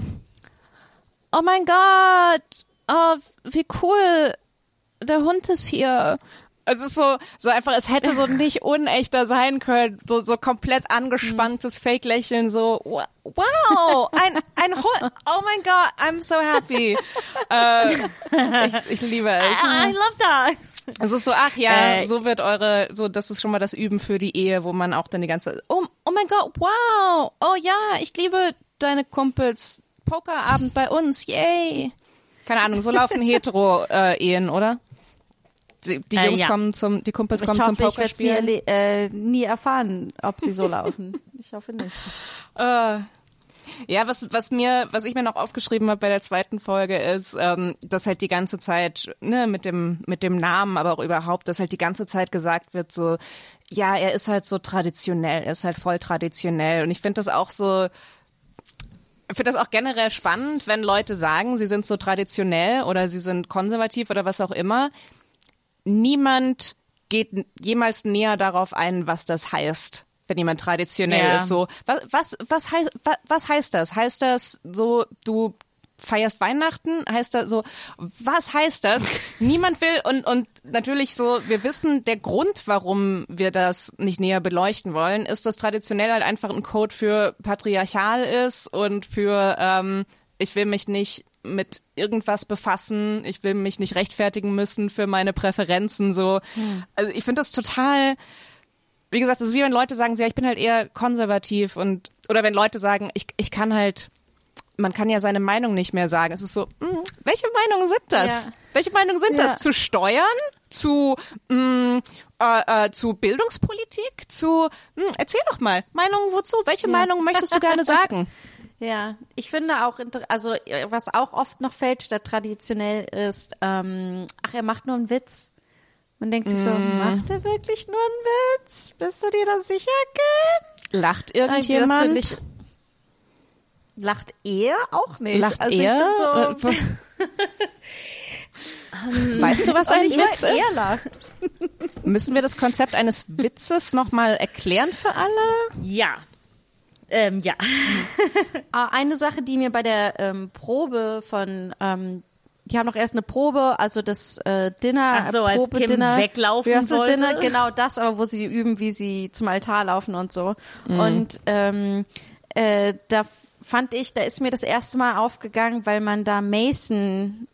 oh mein Gott, oh, wie cool, der Hund ist hier. Es ist so, so einfach, es hätte so nicht unechter sein können, so, so komplett angespanntes Fake-Lächeln, so, wow, ein, ein Hund, oh mein Gott, I'm so happy. äh, ich, ich liebe es. I, I love that. Es ist so, ach ja, Äh, so wird eure, so, das ist schon mal das Üben für die Ehe, wo man auch dann die ganze, oh, oh mein Gott, wow, oh ja, ich liebe deine Kumpels, Pokerabend bei uns, yay. Keine Ahnung, so laufen Hetero-Ehen, oder? Die, die Äh, Jungs ja. kommen zum, die Kumpels Ich kommen zum hoffe, ich werde nie, Pokerspielen. äh, nie erfahren, ob sie so laufen. Ich hoffe nicht. Äh, ja, was, was mir, was ich mir noch aufgeschrieben habe bei der zweiten Folge ist, ähm, dass halt die ganze Zeit, ne, mit dem, mit dem Namen, aber auch überhaupt, dass halt die ganze Zeit gesagt wird, so, ja, er ist halt so traditionell, er ist halt voll traditionell. Und ich finde das auch so, ich finde das auch generell spannend, wenn Leute sagen, sie sind so traditionell oder sie sind konservativ oder was auch immer. Niemand geht jemals näher darauf ein, was das heißt, wenn jemand traditionell Ja. ist. So, was, was, was heißt, was, was heißt das? Heißt das so, du feierst Weihnachten? Heißt das so, was heißt das? Niemand will und, und natürlich so, wir wissen, der Grund, warum wir das nicht näher beleuchten wollen, ist, dass traditionell halt einfach ein Code für patriarchal ist und für, ähm, ich will mich nicht mit irgendwas befassen. Ich will mich nicht rechtfertigen müssen für meine Präferenzen. So, also ich finde das total. Wie gesagt, es ist wie wenn Leute sagen, so, ja, ich bin halt eher konservativ und oder wenn Leute sagen, ich, ich kann halt, man kann ja seine Meinung nicht mehr sagen. Es ist so, mh, welche Meinungen sind das? Ja. Welche Meinungen sind Ja. das? Zu Steuern? Zu mh, äh, äh, zu Bildungspolitik? Zu mh, erzähl doch mal Meinungen wozu? Welche Meinung möchtest du gerne sagen? Ja, ich finde auch, also äh, was auch oft noch fällt, statt traditionell ist, ähm, ach, er macht nur einen Witz. Man denkt sich so, Mm. macht er wirklich nur einen Witz? Bist du dir da sicher, Kim? Lacht irgendjemand? nicht- Lacht er auch nicht. Lacht also er? So, Äh, weißt du, was ein Witz er ist? lacht. Müssen wir das Konzept eines Witzes nochmal erklären für alle? Ja. Ähm, ja. Ah, Eine Sache, die mir bei der ähm, Probe von, ähm, die haben noch erst eine Probe, also das äh, Dinner, Ach so, als Probe Kim Dinner, weglaufen Rehearsal wollte? Dinner, genau das, aber wo sie üben, wie sie zum Altar laufen und so. Und ähm, äh, da fand ich, da ist mir das erste Mal aufgegangen, weil man da Mason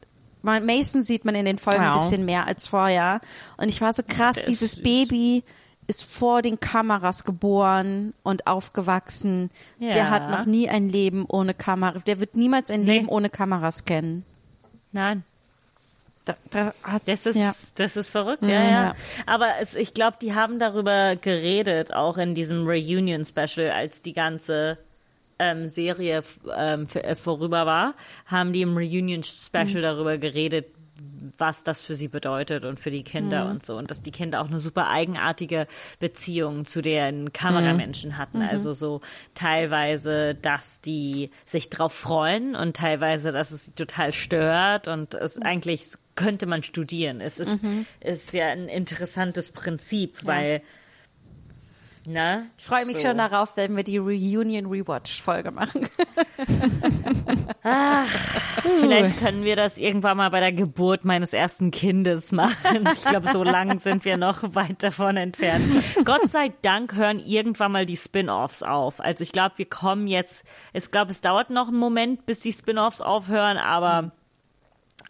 Mason sieht man in den Folgen Ja. ein bisschen mehr als vorher. Und ich war so krass, dieses. Baby ist vor den Kameras geboren und aufgewachsen. Der Ja. hat noch nie ein Leben ohne Kamera. Der wird niemals ein Nee. Leben ohne Kameras kennen. Nein. Da, da Das ist, ja. das ist verrückt, ja, ja. ja. Aber es, ich glaube, die haben darüber geredet, auch in diesem Reunion-Special, als die ganze ähm, Serie ähm, äh, vorüber war, haben die im Reunion-Special darüber geredet, was das für sie bedeutet und für die Kinder und so. Und dass die Kinder auch eine super eigenartige Beziehung zu den Kameramenschen hatten. Also so teilweise, dass die sich drauf freuen und teilweise, dass es sie total stört und es eigentlich könnte man studieren. Es ist, ist ja ein interessantes Prinzip, weil, ne? Ich freue mich So. schon darauf, wenn wir die Reunion Rewatch Folge machen. Vielleicht können wir das irgendwann mal bei der Geburt meines ersten Kindes machen. Ich glaube, so lang sind wir noch weit davon entfernt. Gott sei Dank hören irgendwann mal die Spin-offs auf. Also ich glaube, wir kommen jetzt, ich glaube, es dauert noch einen Moment, bis die Spin-offs aufhören, aber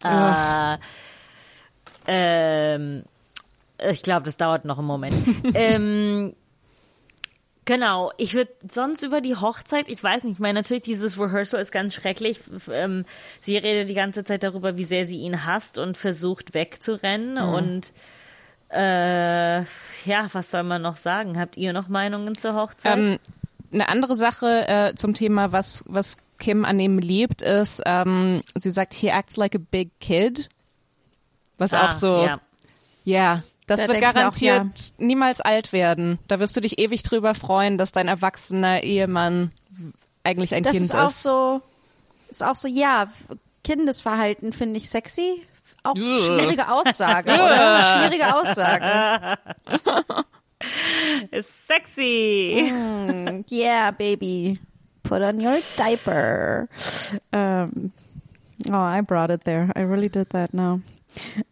äh, ähm, ich glaube, das dauert noch einen Moment. ähm, Genau, ich würde sonst über die Hochzeit, ich weiß nicht, ich meine natürlich dieses Rehearsal ist ganz schrecklich. Ähm, sie redet die ganze Zeit darüber, wie sehr sie ihn hasst und versucht wegzurennen und äh, ja, was soll man noch sagen? Habt ihr noch Meinungen zur Hochzeit? Ähm, eine andere Sache äh, zum Thema, was, was Kim an ihm liebt, ist, ähm, sie sagt, he acts like a big kid. Was Ah, auch so, ja, ja. Das Da wird mir auch, garantiert niemals alt werden. Da wirst du dich ewig drüber freuen, dass dein erwachsener Ehemann eigentlich ein Das Kind ist auch so, ist auch so, ja, Kindesverhalten finde ich sexy. Auch schwierige Aussage, oder? Schwierige Aussage. Ist sexy. Yeah, baby. Put on your diaper. Um, oh, I brought it there. I really did that now.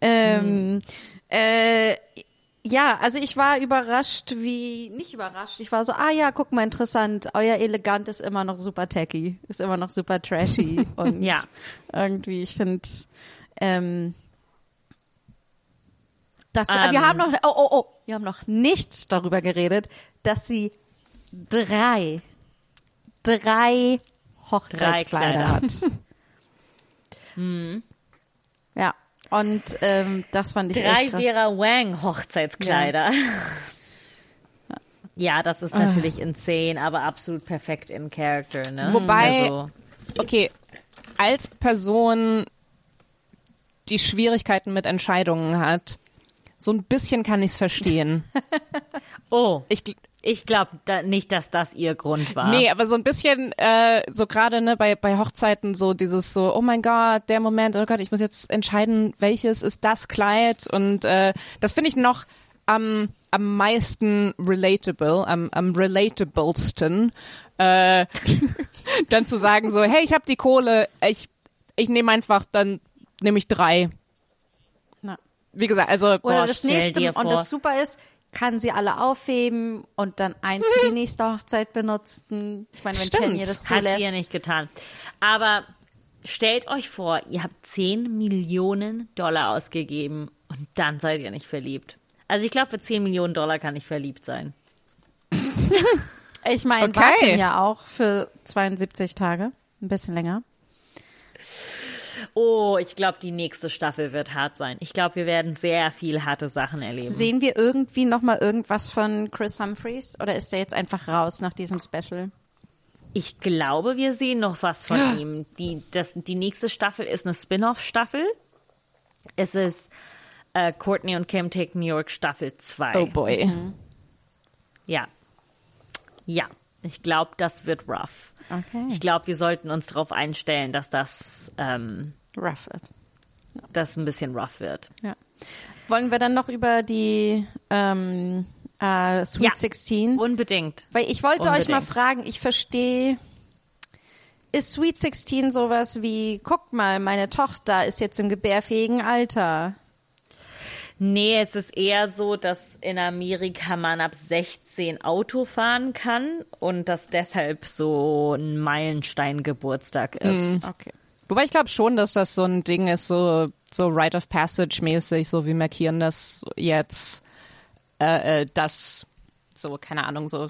Ähm, äh, ja, also ich war überrascht, wie, nicht überrascht, ich war so, ah ja, guck mal, interessant, euer Elegant ist immer noch super tacky, ist immer noch super trashy und Ja. irgendwie, ich finde, ähm, das, Ähm. wir haben noch, oh, oh, oh, wir haben noch nicht darüber geredet, dass sie drei, drei Hochzeitskleider Drei hat. Ja, und ähm, das fand ich Drei echt krass. Vera Wang Hochzeitskleider. Ja, das ist natürlich insane, aber absolut perfekt in Character, ne? Wobei- also, Okay, als Person, die Schwierigkeiten mit Entscheidungen hat, so ein bisschen kann ich es verstehen. oh, Ich, ich glaube da nicht, dass das ihr Grund war. nee, aber so ein bisschen, äh, so gerade ne, bei, bei Hochzeiten, so dieses so, oh mein Gott, der Moment, oh Gott, ich muss jetzt entscheiden, welches ist das Kleid und äh, das finde ich noch am, am meisten relatable, am, am relatablesten, äh, dann zu sagen so, hey, ich habe die Kohle, ich, ich nehme einfach, dann nehme ich drei. Na. Wie gesagt, also Oder Boah, das stell nächste, dir und das super ist, kann sie alle aufheben und dann eins für die nächste Hochzeit benutzen. Ich meine, wenn Stimmt. Tanja das Hat sie ja zulässt. nicht getan. Aber stellt euch vor, ihr habt 10 Millionen Dollar ausgegeben und dann seid ihr nicht verliebt. Also ich glaube, für 10 Millionen Dollar kann ich verliebt sein. Ich meine, Okay. warten ja auch für 72 Tage. Ein bisschen länger. Oh, ich glaube, die nächste Staffel wird hart sein. Ich glaube, wir werden sehr viel harte Sachen erleben. Sehen wir irgendwie noch mal irgendwas von Chris Humphreys? Oder ist der jetzt einfach raus nach diesem Special? Ich glaube, wir sehen noch was von ihm. Die, das, die nächste Staffel ist eine Spin-off-Staffel. Es ist äh, Courtney und Kim Take New York Staffel 2. Oh boy. Ja. Ja. Ich glaube, das wird rough. Okay. Ich glaube, wir sollten uns darauf einstellen, dass das, ähm, Rough it. das ein bisschen rough wird. Ja. Wollen wir dann noch über die ähm, äh, Sweet Ja. 16? Unbedingt. Weil ich wollte euch mal Unbedingt. fragen, ich verstehe, ist Sweet 16 sowas wie, guck mal, meine Tochter ist jetzt im gebärfähigen Alter. Nee, es ist eher so, dass in Amerika man ab 16 Auto fahren kann und dass deshalb so ein Meilenstein-Geburtstag ist. Okay. Wobei ich glaube schon, dass das so ein Ding ist, so, so Rite of Passage mäßig, so wir markieren das jetzt, äh, äh, das, so, keine Ahnung, so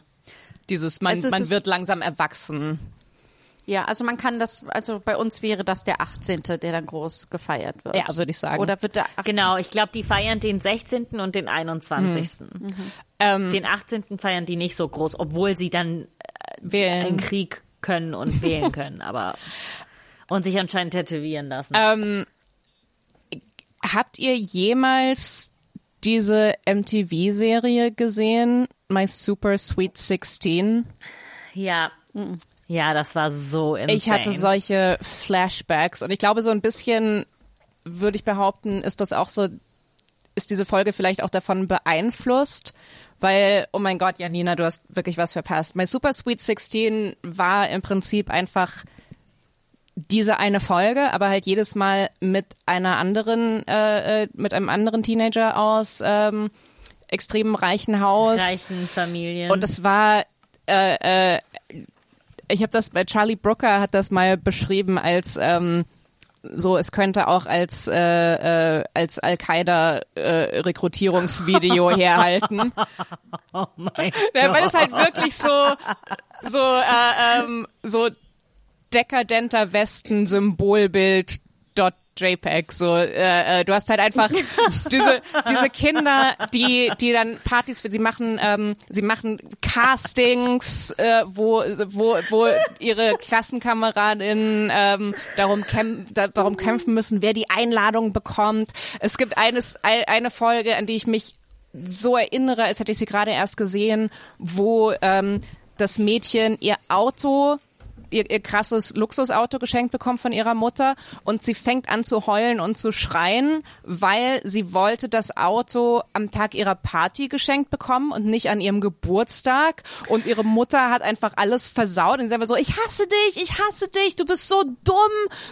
dieses, man, ist- man wird langsam erwachsen. Ja, also man kann das, also bei uns wäre das der 18., der dann groß gefeiert wird. Ja, würde ich sagen. Oder wird der 18. Genau, ich glaube, die feiern den 16. und den 21. Ähm, Den 18. feiern die nicht so groß, obwohl sie dann einen wählen. Krieg können und wählen können, aber und sich anscheinend tätowieren lassen. Ähm, habt ihr jemals diese MTV-Serie gesehen, My Super Sweet 16? ja. Ja, das war so insane. Ich hatte solche Flashbacks und ich glaube, so ein bisschen würde ich behaupten, ist das auch so, ist diese Folge vielleicht auch davon beeinflusst, weil, oh mein Gott, Janina, du hast wirklich was verpasst. My Super Sweet 16 war im Prinzip einfach diese eine Folge, aber halt jedes Mal mit einer anderen, äh, äh, mit einem anderen Teenager aus ähm, extrem reichen Haus. reichen Familien. Und es war, äh, äh, ich habe das bei Charlie Brooker hat das mal beschrieben als ähm, so, es könnte auch als äh, äh, als Al-Qaida äh, herhalten. oh mein Ja, weil es halt wirklich so so äh, ähm, so dekadenter Westen Symbolbild JPEG. So äh, äh, du hast halt einfach diese diese Kinder die die dann Partys für sie machen ähm, sie machen Castings äh, wo wo wo ihre Klassenkameradinnen ähm, darum kämpfen da, darum kämpfen müssen wer die Einladung bekommt. Es gibt eines ein- eine Folge an die ich mich so erinnere, als hätte ich sie gerade erst gesehen, wo ähm, das Mädchen ihr Auto, ihr, ihr krasses Luxusauto geschenkt bekommt von ihrer Mutter und sie fängt an zu heulen und zu schreien, weil sie wollte das Auto am Tag ihrer Party geschenkt bekommen und nicht an ihrem Geburtstag. Und ihre Mutter hat einfach alles versaut und sie einfach so, ich hasse dich, ich hasse dich, du bist so dumm,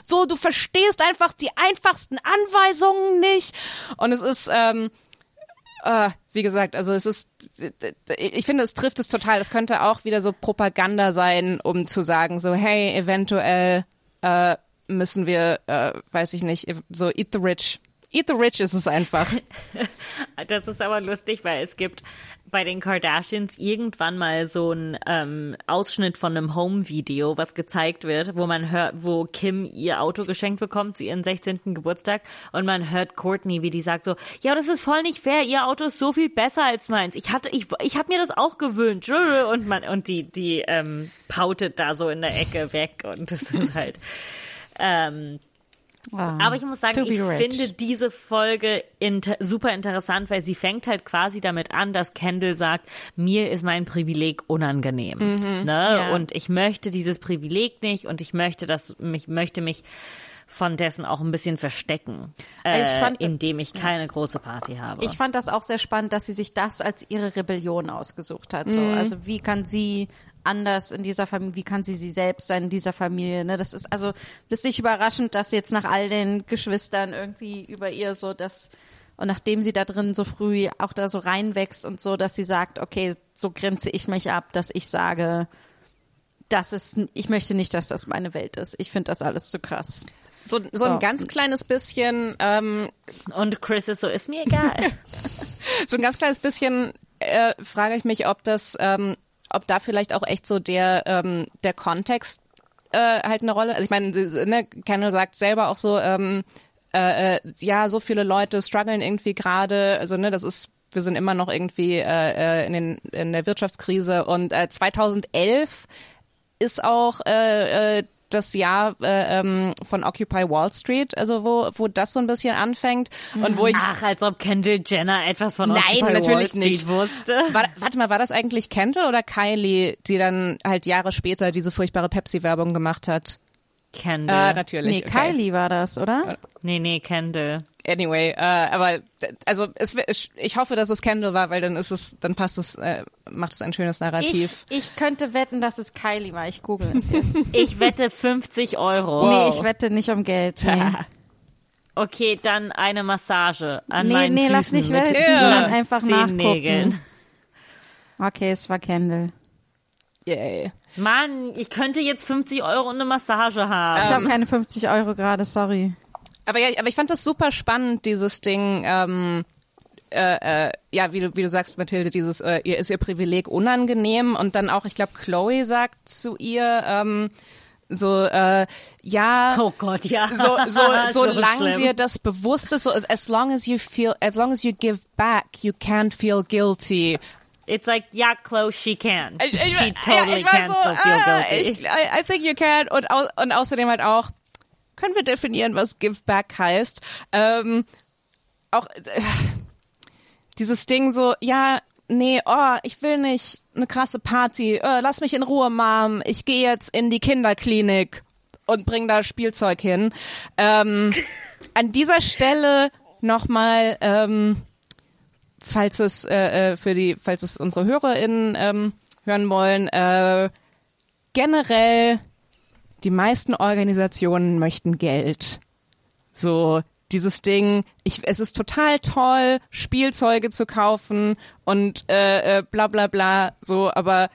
so, du verstehst einfach die einfachsten Anweisungen nicht. Und es ist, ähm, äh, wie gesagt, also es ist, ich finde, es trifft es total. Das könnte auch wieder so Propaganda sein, um zu sagen, so, hey, eventuell äh, müssen wir, äh, weiß ich nicht, so eat the rich. Eat the rich ist es einfach. Das ist aber lustig, weil es gibt bei den Kardashians irgendwann mal so ein ähm, Ausschnitt von einem Home-Video, was gezeigt wird, wo man hört, wo Kim ihr Auto geschenkt bekommt zu ihrem 16. Geburtstag und man hört Courtney, wie die sagt so, ja, das ist voll nicht fair, ihr Auto ist so viel besser als meins. Ich hatte, ich, ich habe mir das auch gewöhnt. Und man und die, die ähm, pautet da so in der Ecke weg und das ist halt. Ähm, aber ich muss sagen, ich rich. finde diese Folge inter super interessant, weil sie fängt halt quasi damit an, dass Kendall sagt, mir ist mein Privileg unangenehm. Ne? Ja. Und ich möchte dieses Privileg nicht und ich möchte das, mich, möchte mich von dessen auch ein bisschen verstecken, äh, Ich fand- indem ich keine große Party habe. Ich fand das auch sehr spannend, dass sie sich das als ihre Rebellion ausgesucht hat. So. Also wie kann sie anders in dieser Familie, wie kann sie sie selbst sein in dieser Familie? Ne? Das ist also das ist nicht überraschend, dass jetzt nach all den Geschwistern irgendwie über ihr so das und nachdem sie da drin so früh auch da so reinwächst und so, dass sie sagt, okay, so grenze ich mich ab, dass ich sage, das ist, ich möchte nicht, dass das meine Welt ist. Ich finde das alles zu krass. So, so ein Oh. ganz kleines bisschen, ähm, Und Chris ist so, ist mir egal. so ein ganz kleines bisschen äh, frage ich mich, ob das, ähm, ob da vielleicht auch echt so der ähm, der Kontext äh, halt eine Rolle. Also ich meine, ne, Kendall sagt selber auch so, ähm, äh, äh, ja, so viele Leute strugglen irgendwie gerade. Also ne, das ist wir sind immer noch irgendwie äh, äh, in, den, in der Wirtschaftskrise und äh, 2011 ist auch äh, äh, das Jahr äh, ähm, von Occupy Wall Street, also wo, wo das so ein bisschen anfängt und wo ich Ach, als ob Kendall Jenner etwas von Nein, Occupy Wall natürlich Street nicht. wusste. War, warte mal, war das eigentlich Kendall oder Kylie, die dann halt Jahre später diese furchtbare Pepsi-Werbung gemacht hat? Kendall. Ah, natürlich. Nee, okay. Kylie war das, oder? nee, nee, Kendall. Anyway, äh, aber also es, ich- ich hoffe, dass es Kendall war, weil dann ist es, dann passt es, äh, macht es ein schönes Ich, Narrativ. ich könnte wetten, dass es Kylie war. Ich google es jetzt. Ich wette 50 Euro. Nee, ich wette nicht um Geld. Nee, Okay, dann eine Massage an nee, meinen nee Füßen lass nicht wetten, Ja. sondern einfach nachgucken. Okay, es war Kendall. Yay. Mann, ich könnte jetzt 50 Euro und eine Massage haben. Ich habe keine 50 Euro gerade, sorry. Aber ja, aber ich fand das super spannend, dieses Ding, ähm, äh, äh, ja, wie du, wie du sagst, Mathilde, dieses, äh, ihr ist ihr Privileg unangenehm und dann auch, ich glaube, Chloe sagt zu ihr, ähm, so, äh, ja, oh Gott, ja. so, so, solange schlimm. dir das bewusst ist, so as, long as you feel, as long as you give back, you can't feel guilty. It's like, yeah, Chloe, she can. Ich, ich, she ja, totally war can so, feel ah, guilty. ich, I, I think you can und, au, und außerdem halt auch, können wir definieren, was give back heißt. Ähm, auch äh, dieses Ding so, ja, nee, oh, ich will nicht eine krasse Party, äh, lass mich in Ruhe, Mom, ich gehe jetzt in die Kinderklinik und bring da Spielzeug hin. Ähm, an dieser Stelle nochmal, ähm, falls es äh, äh, für die, falls es unsere HörerInnen ähm, hören wollen, äh, generell die meisten Organisationen möchten Geld. So dieses Ding, ich, es ist total toll, Spielzeuge zu kaufen und äh, äh, bla bla bla, so, aber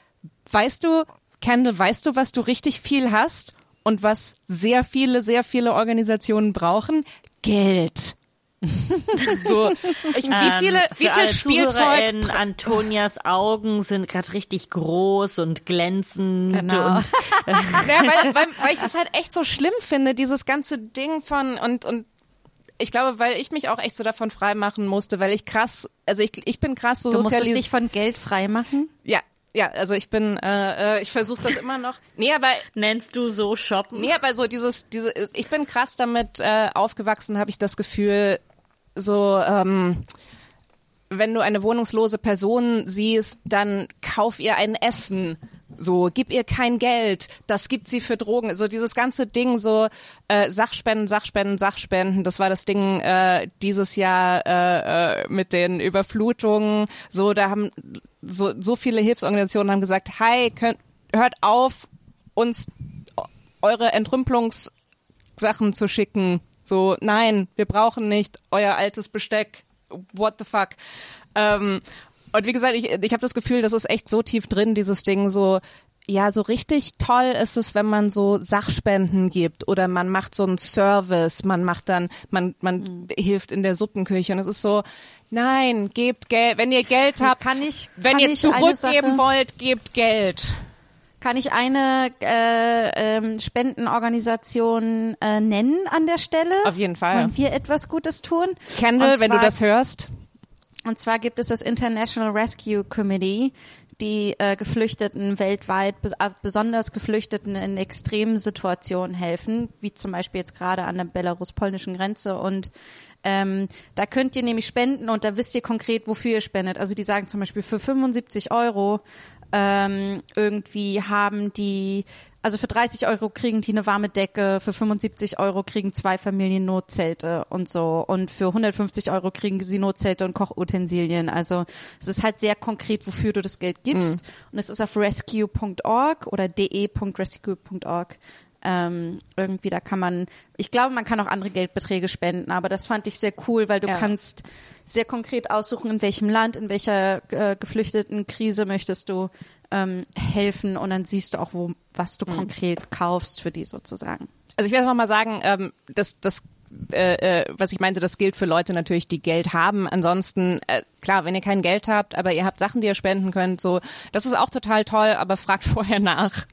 weißt du, Kendall, weißt du, was du richtig viel hast und was sehr viele, sehr viele Organisationen brauchen? Geld. so, ich, wie Ähm, viele, für wie viel Spielzeug Antonias Augen sind gerade richtig groß und glänzend Genau. und Ja, weil, weil, weil ich das halt echt so schlimm finde, dieses ganze Ding von und und ich glaube, weil ich mich auch echt so davon freimachen musste, weil ich krass, also ich, ich bin krass so Du musstest sozialisiert. dich von Geld freimachen? Ja, ja, also ich bin, äh, äh, ich versuche das immer noch. Nee, aber nennst du so shoppen? nee, aber so dieses, diese, ich bin krass damit äh, aufgewachsen, habe ich das Gefühl, so ähm, wenn du eine wohnungslose Person siehst, dann kauf ihr ein Essen. So, gib ihr kein Geld, das gibt sie für Drogen. So dieses ganze Ding, so äh, Sachspenden, Sachspenden, Sachspenden, das war das Ding äh, dieses Jahr äh, äh, mit den Überflutungen. So, da haben so, so viele Hilfsorganisationen haben gesagt, hi, könnt, hört auf, uns eure Entrümpelungssachen zu schicken. So, nein, wir brauchen nicht euer altes Besteck. What the fuck? Ähm, und wie gesagt, ich, ich habe das Gefühl, das ist echt so tief drin, dieses Ding so, ja, so richtig toll ist es, wenn man so Sachspenden gibt oder man macht so einen Service, man macht dann, man, man hilft in der Suppenküche und es ist so, nein, gebt Geld, wenn ihr Geld habt, Kann ich- wenn kann ihr zurückgeben wollt, gebt Geld. Kann ich eine äh, ähm, Spendenorganisation äh, nennen an der Stelle? Auf jeden Fall. Wollen wir etwas Gutes tun? Kendall, Und wenn du zwar- das hörst. Und zwar gibt es das International Rescue Committee, die äh, Geflüchteten weltweit, äh, besonders Geflüchteten in extremen Situationen helfen, wie zum Beispiel jetzt gerade an der belarus-polnischen Grenze. Und ähm, da könnt ihr nämlich spenden und da wisst ihr konkret, wofür ihr spendet. Also die sagen zum Beispiel für 75 Euro ähm, irgendwie haben die, also für 30 Euro kriegen die eine warme Decke, für 75 Euro kriegen zwei Familien Notzelte und so und für 150 Euro kriegen sie Notzelte und Kochutensilien. Also es ist halt sehr konkret, wofür du das Geld gibst und es ist auf rescue.org oder de.rescue.org. Ähm, irgendwie, da kann man, ich glaube, man kann auch andere Geldbeträge spenden, aber das fand ich sehr cool, weil du Ja. kannst sehr konkret aussuchen, in welchem Land, in welcher äh, geflüchteten Krise möchtest du ähm, helfen und dann siehst du auch, wo was Mhm. du konkret kaufst für die sozusagen. Also ich werde noch mal sagen, ähm, das, das äh, äh, was ich meinte, das gilt für Leute natürlich, die Geld haben. Ansonsten, äh, klar, wenn ihr kein Geld habt, aber ihr habt Sachen, die ihr spenden könnt, so, das ist auch total toll, aber fragt vorher nach.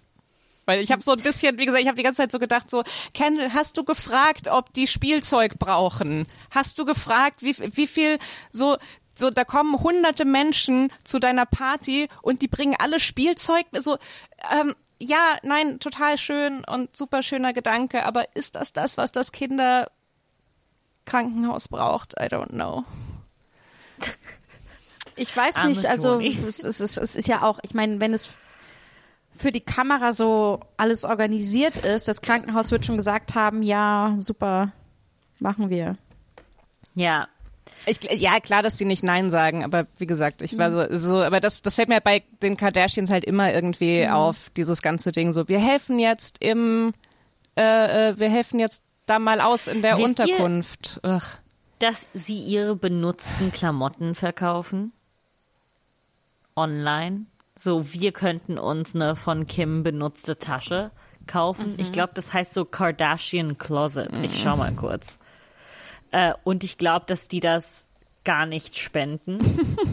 Weil ich habe so ein bisschen, wie gesagt, ich habe die ganze Zeit so gedacht, so, Kendall, hast du gefragt, ob die Spielzeug brauchen? Hast du gefragt, wie, wie viel so so, da kommen hunderte Menschen zu deiner Party und die bringen alle Spielzeug, so, ähm, ja, nein, total schön und super schöner Gedanke, aber ist das das, was das Kinderkrankenhaus braucht? I don't know. Ich weiß Arme nicht, also es ist, es ist ja auch, ich meine, wenn es für die Kamera so alles organisiert ist, das Krankenhaus wird schon gesagt haben, ja, super, machen wir. Ja, Ich, ja, klar, dass die nicht Nein sagen, aber wie gesagt, ich war so, so aber das, das fällt mir bei den Kardashians halt immer irgendwie auf, dieses ganze Ding so, wir helfen jetzt im, äh, äh, wir helfen jetzt da mal aus in der Wisst ihr- Unterkunft. Ugh. dass sie ihre benutzten Klamotten verkaufen. Online. So, wir könnten uns eine von Kim benutzte Tasche kaufen. Ich glaube, das heißt so Kardashian Closet. Ich schau mal kurz. Äh, und ich glaube, dass die das gar nicht spenden,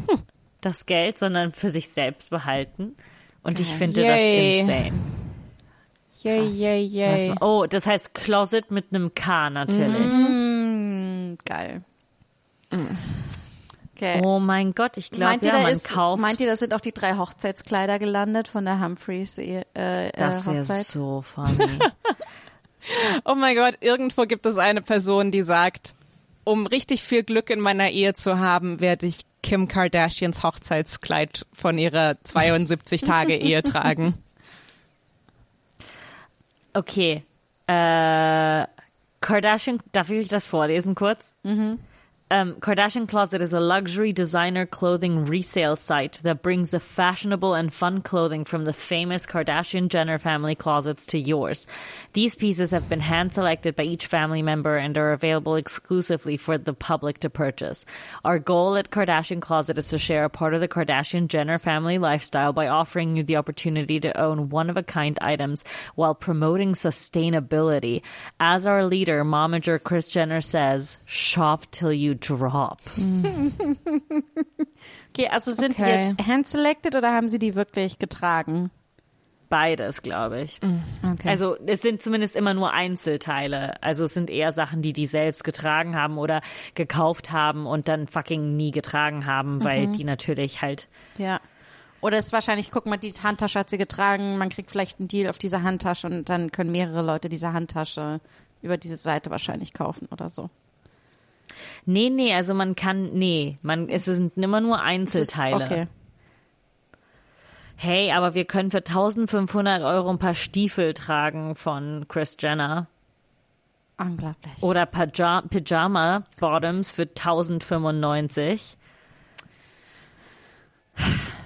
das Geld, sondern für sich selbst behalten. Und ich finde Yay. das insane. Yay, yay, yay. Oh, das heißt Closet mit einem K natürlich. Hm, geil. Okay. Oh mein Gott, ich glaube, ja, da man ist, kauft. meint ihr, da sind auch die drei Hochzeitskleider gelandet von der Humphreys äh, äh, das wäre Hochzeit? so funny. Oh mein Gott, irgendwo gibt es eine Person, die sagt, um richtig viel Glück in meiner Ehe zu haben, werde ich Kim Kardashians Hochzeitskleid von ihrer 72 Tage Ehe tragen. Okay. Äh, Kardashian, darf ich das vorlesen kurz? Um, Kardashian Closet is a luxury designer clothing resale site that brings the fashionable and fun clothing from the famous Kardashian Jenner family closets to yours. These pieces have been hand selected by each family member and are available exclusively for the public to purchase. Our goal at Kardashian Closet is to share a part of the Kardashian Jenner family lifestyle by offering you the opportunity to own one of a kind items while promoting sustainability. As our leader, momager Chris Jenner says, shop till you drop. Okay, also sind die Okay. jetzt hand-selected oder haben sie die wirklich getragen? Beides, glaube ich. Okay. Also es sind zumindest immer nur Einzelteile. Also es sind eher Sachen, die die selbst getragen haben oder gekauft haben und dann fucking nie getragen haben, weil die natürlich halt Ja. Oder es ist wahrscheinlich, guck mal, die Handtasche hat sie getragen, man kriegt vielleicht einen Deal auf diese Handtasche und dann können mehrere Leute diese Handtasche über diese Seite wahrscheinlich kaufen oder so. Nee, nee, also man kann, nee, man, es sind immer nur Das ist- Einzelteile. Okay. Hey, aber wir können für 1500 Euro ein paar Stiefel tragen von Chris Jenner. Unglaublich. Oder Paja Pyjama Bottoms für 1095.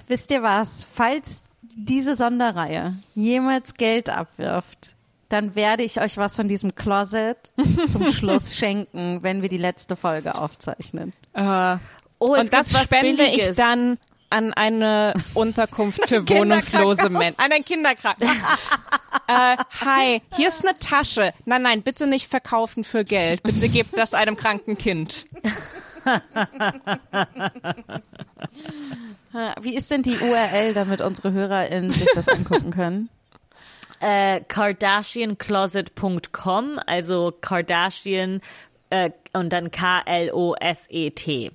Wisst ihr was? Falls diese Sonderreihe jemals Geld abwirft, dann werde ich euch was von diesem Closet zum Schluss schenken, wenn wir die letzte Folge aufzeichnen. Äh, Oh, und das spende ich Billiges. dann an eine Unterkunft für wohnungslose Menschen. An ein Kinderkrankenhaus. äh, hi, hier ist eine Tasche. Nein, nein, bitte nicht verkaufen für Geld. Bitte gebt das einem kranken Kind. Wie ist denn die URL, damit unsere HörerInnen sich das angucken können? Äh, KardashianCloset.com, also Kardashian äh, und dann K-L-O-S-E-T.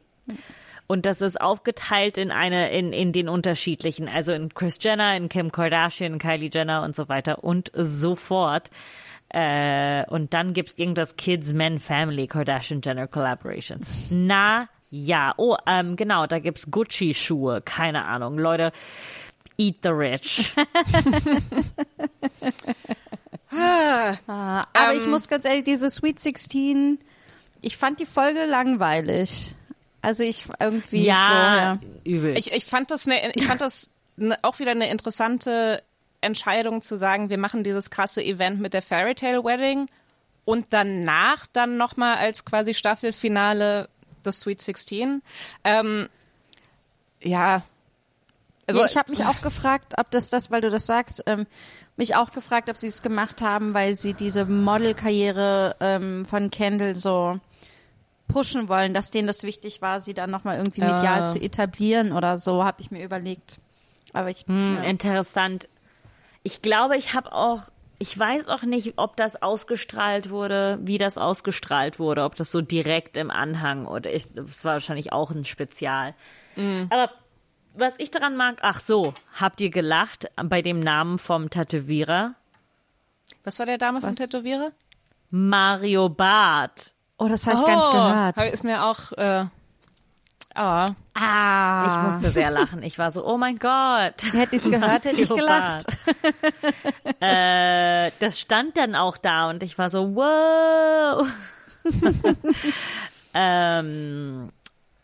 Und das ist aufgeteilt in eine, in, in den unterschiedlichen, also in Chris Jenner, in Kim Kardashian, Kylie Jenner und so weiter und so fort. Äh, und dann gibt's irgendwas Kids, Men, Family, Kardashian Jenner Collaborations. Na ja, oh, ähm, genau, da gibt's Gucci-Schuhe, keine Ahnung. Leute, eat the rich. Aber ich muss ganz ehrlich, diese Sweet 16, ich fand die Folge langweilig. Also ich irgendwie so, ja. übel. Ich, ich fand das, ne, ich fand das ne, auch wieder eine interessante Entscheidung zu sagen, wir machen dieses krasse Event mit der Fairy Tale Wedding und danach dann nochmal als quasi Staffelfinale das Sweet 16. Ähm, ja, Also ja, ich habe mich auch gefragt, ob das das, weil du das sagst, ähm, mich auch gefragt, ob sie es gemacht haben, weil sie diese Modelkarriere ähm, von Kendall so pushen wollen, dass denen das wichtig war, sie dann nochmal irgendwie medial Ja. zu etablieren oder so, habe ich mir überlegt. Aber ich, Hm, ja. Interessant. Ich glaube, ich habe auch, ich weiß auch nicht, ob das ausgestrahlt wurde, wie das ausgestrahlt wurde, ob das so direkt im Anhang oder ich, das war wahrscheinlich auch ein Spezial. Aber was ich daran mag, ach so, habt ihr gelacht bei dem Namen vom Tätowierer? Was war der Dame vom? Tätowierer? Mario Barth. oh, das habe ich gar nicht gehört. hab- Ist mir auch. Äh, ah. Ah, Ich musste sehr lachen. Ich war so, oh mein Gott. hätte ich es gehört, hätte ich gelacht. Äh, das stand dann auch da und ich war so, wow. ähm,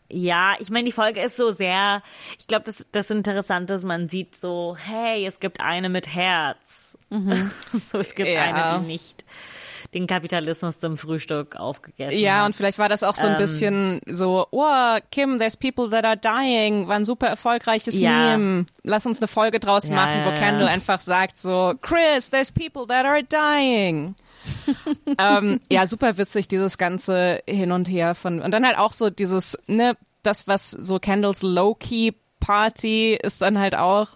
ja, ich meine, die Folge ist so sehr, ich glaube, das, das Interessante ist, man sieht so, hey, es gibt eine mit Herz. so, es gibt Ja. eine, die nicht den Kapitalismus zum Frühstück aufgegessen Ja, hat. und vielleicht war das auch so Ähm. ein bisschen so, oh, Kim, there's people that are dying, war ein super erfolgreiches Ja. Meme. Lass uns eine Folge draus Ja, machen, wo Kendall einfach sagt so, Chris, there's people that are dying. ähm, ja, super witzig, dieses ganze Hin und Her von, und dann halt auch so dieses, ne, das, was so Kendalls Low-Key Party ist dann halt auch,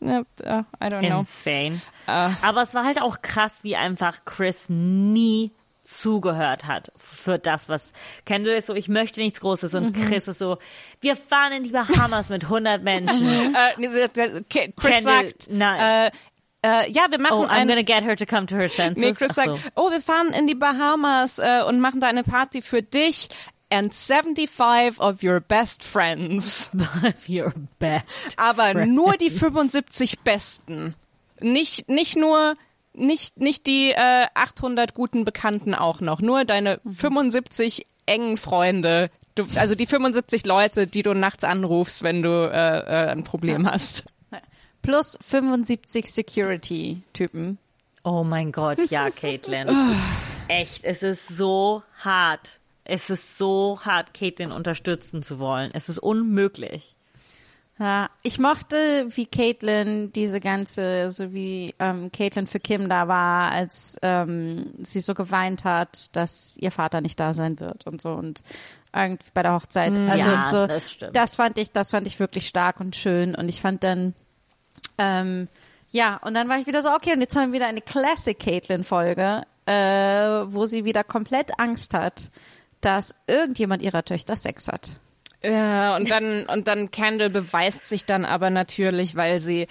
ne, äh, I don't know. Insane. Äh. Aber es war halt auch krass, wie einfach Chris nie zugehört hat für das, was Kendall ist so, ich möchte nichts Großes und Mhm. Chris ist so, wir fahren in die Bahamas mit 100 Menschen. Äh, Chris Kendall, sagt, nein. äh, äh, ja, wir machen Oh, I'm gonna get her to come to her senses. Nee, Chris so. sagt, oh, wir fahren in die Bahamas äh, und machen da eine Party für dich and 75 of your best friends. Your best. Aber friend. nur die 75 besten. Nicht, nicht nur, nicht, nicht die äh, 800 guten Bekannten auch noch. Nur deine 75 engen Freunde. Du, also die 75 Leute, die du nachts anrufst, wenn du äh, äh, ein Problem hast. Plus 75 Security-Typen. Oh mein Gott, ja, Caitlin. Echt, es ist so hart. Es ist so hart, Caitlin unterstützen zu wollen. Es ist unmöglich. Ja, ich mochte, wie Caitlin diese ganze, so wie ähm, Caitlin für Kim da war, als ähm, sie so geweint hat, dass ihr Vater nicht da sein wird und so und irgendwie bei der Hochzeit. Also ja, so, das stimmt. das fand ich, das fand ich wirklich stark und schön und ich fand dann, ähm, ja, und dann war ich wieder so, okay, und jetzt haben wir wieder eine Classic Caitlin Folge, äh, wo sie wieder komplett Angst hat, dass irgendjemand ihrer Töchter Sex hat. Ja, und dann, und dann Kendall beweist sich dann aber natürlich, weil sie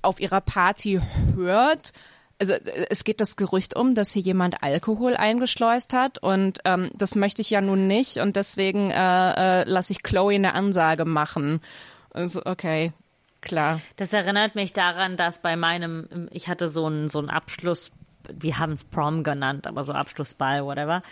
auf ihrer Party hört. Also äh, es geht das Gerücht um, dass hier jemand Alkohol eingeschleust hat und ähm, das möchte ich ja nun nicht und deswegen äh, äh, lasse ich Chloe eine Ansage machen. Also, okay, klar. Das erinnert mich daran, dass bei meinem, ich hatte so einen, so einen Abschluss, wir haben es Prom genannt, aber so Abschlussball, whatever.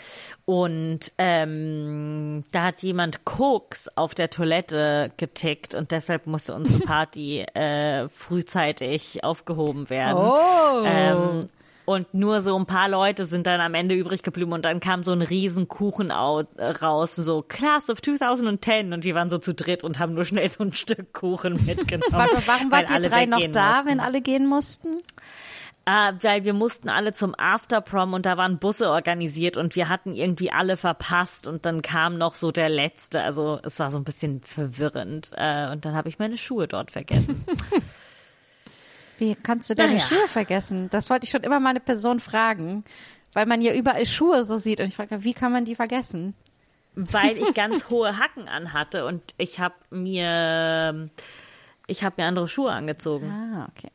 Und ähm, da hat jemand Koks auf der Toilette getickt und deshalb musste unsere Party äh, frühzeitig aufgehoben werden. Oh. Ähm, und nur so ein paar Leute sind dann am Ende übrig geblieben und dann kam so ein riesen Kuchen au- äh, raus, so Class of 2010 und wir waren so zu dritt und haben nur schnell so ein Stück Kuchen mitgenommen. Warum wart ihr drei noch da, mussten. wenn alle gehen mussten? Ah, weil wir mussten alle zum Afterprom und da waren Busse organisiert und wir hatten irgendwie alle verpasst und dann kam noch so der letzte. Also es war so ein bisschen verwirrend äh, und dann habe ich meine Schuhe dort vergessen. Wie kannst du deine Naja. Schuhe vergessen? Das wollte ich schon immer mal eine Person fragen, weil man ja überall Schuhe so sieht und ich frage, wie kann man die vergessen? weil ich ganz hohe Hacken anhatte und ich habe mir ich habe mir andere Schuhe angezogen. Ah, okay.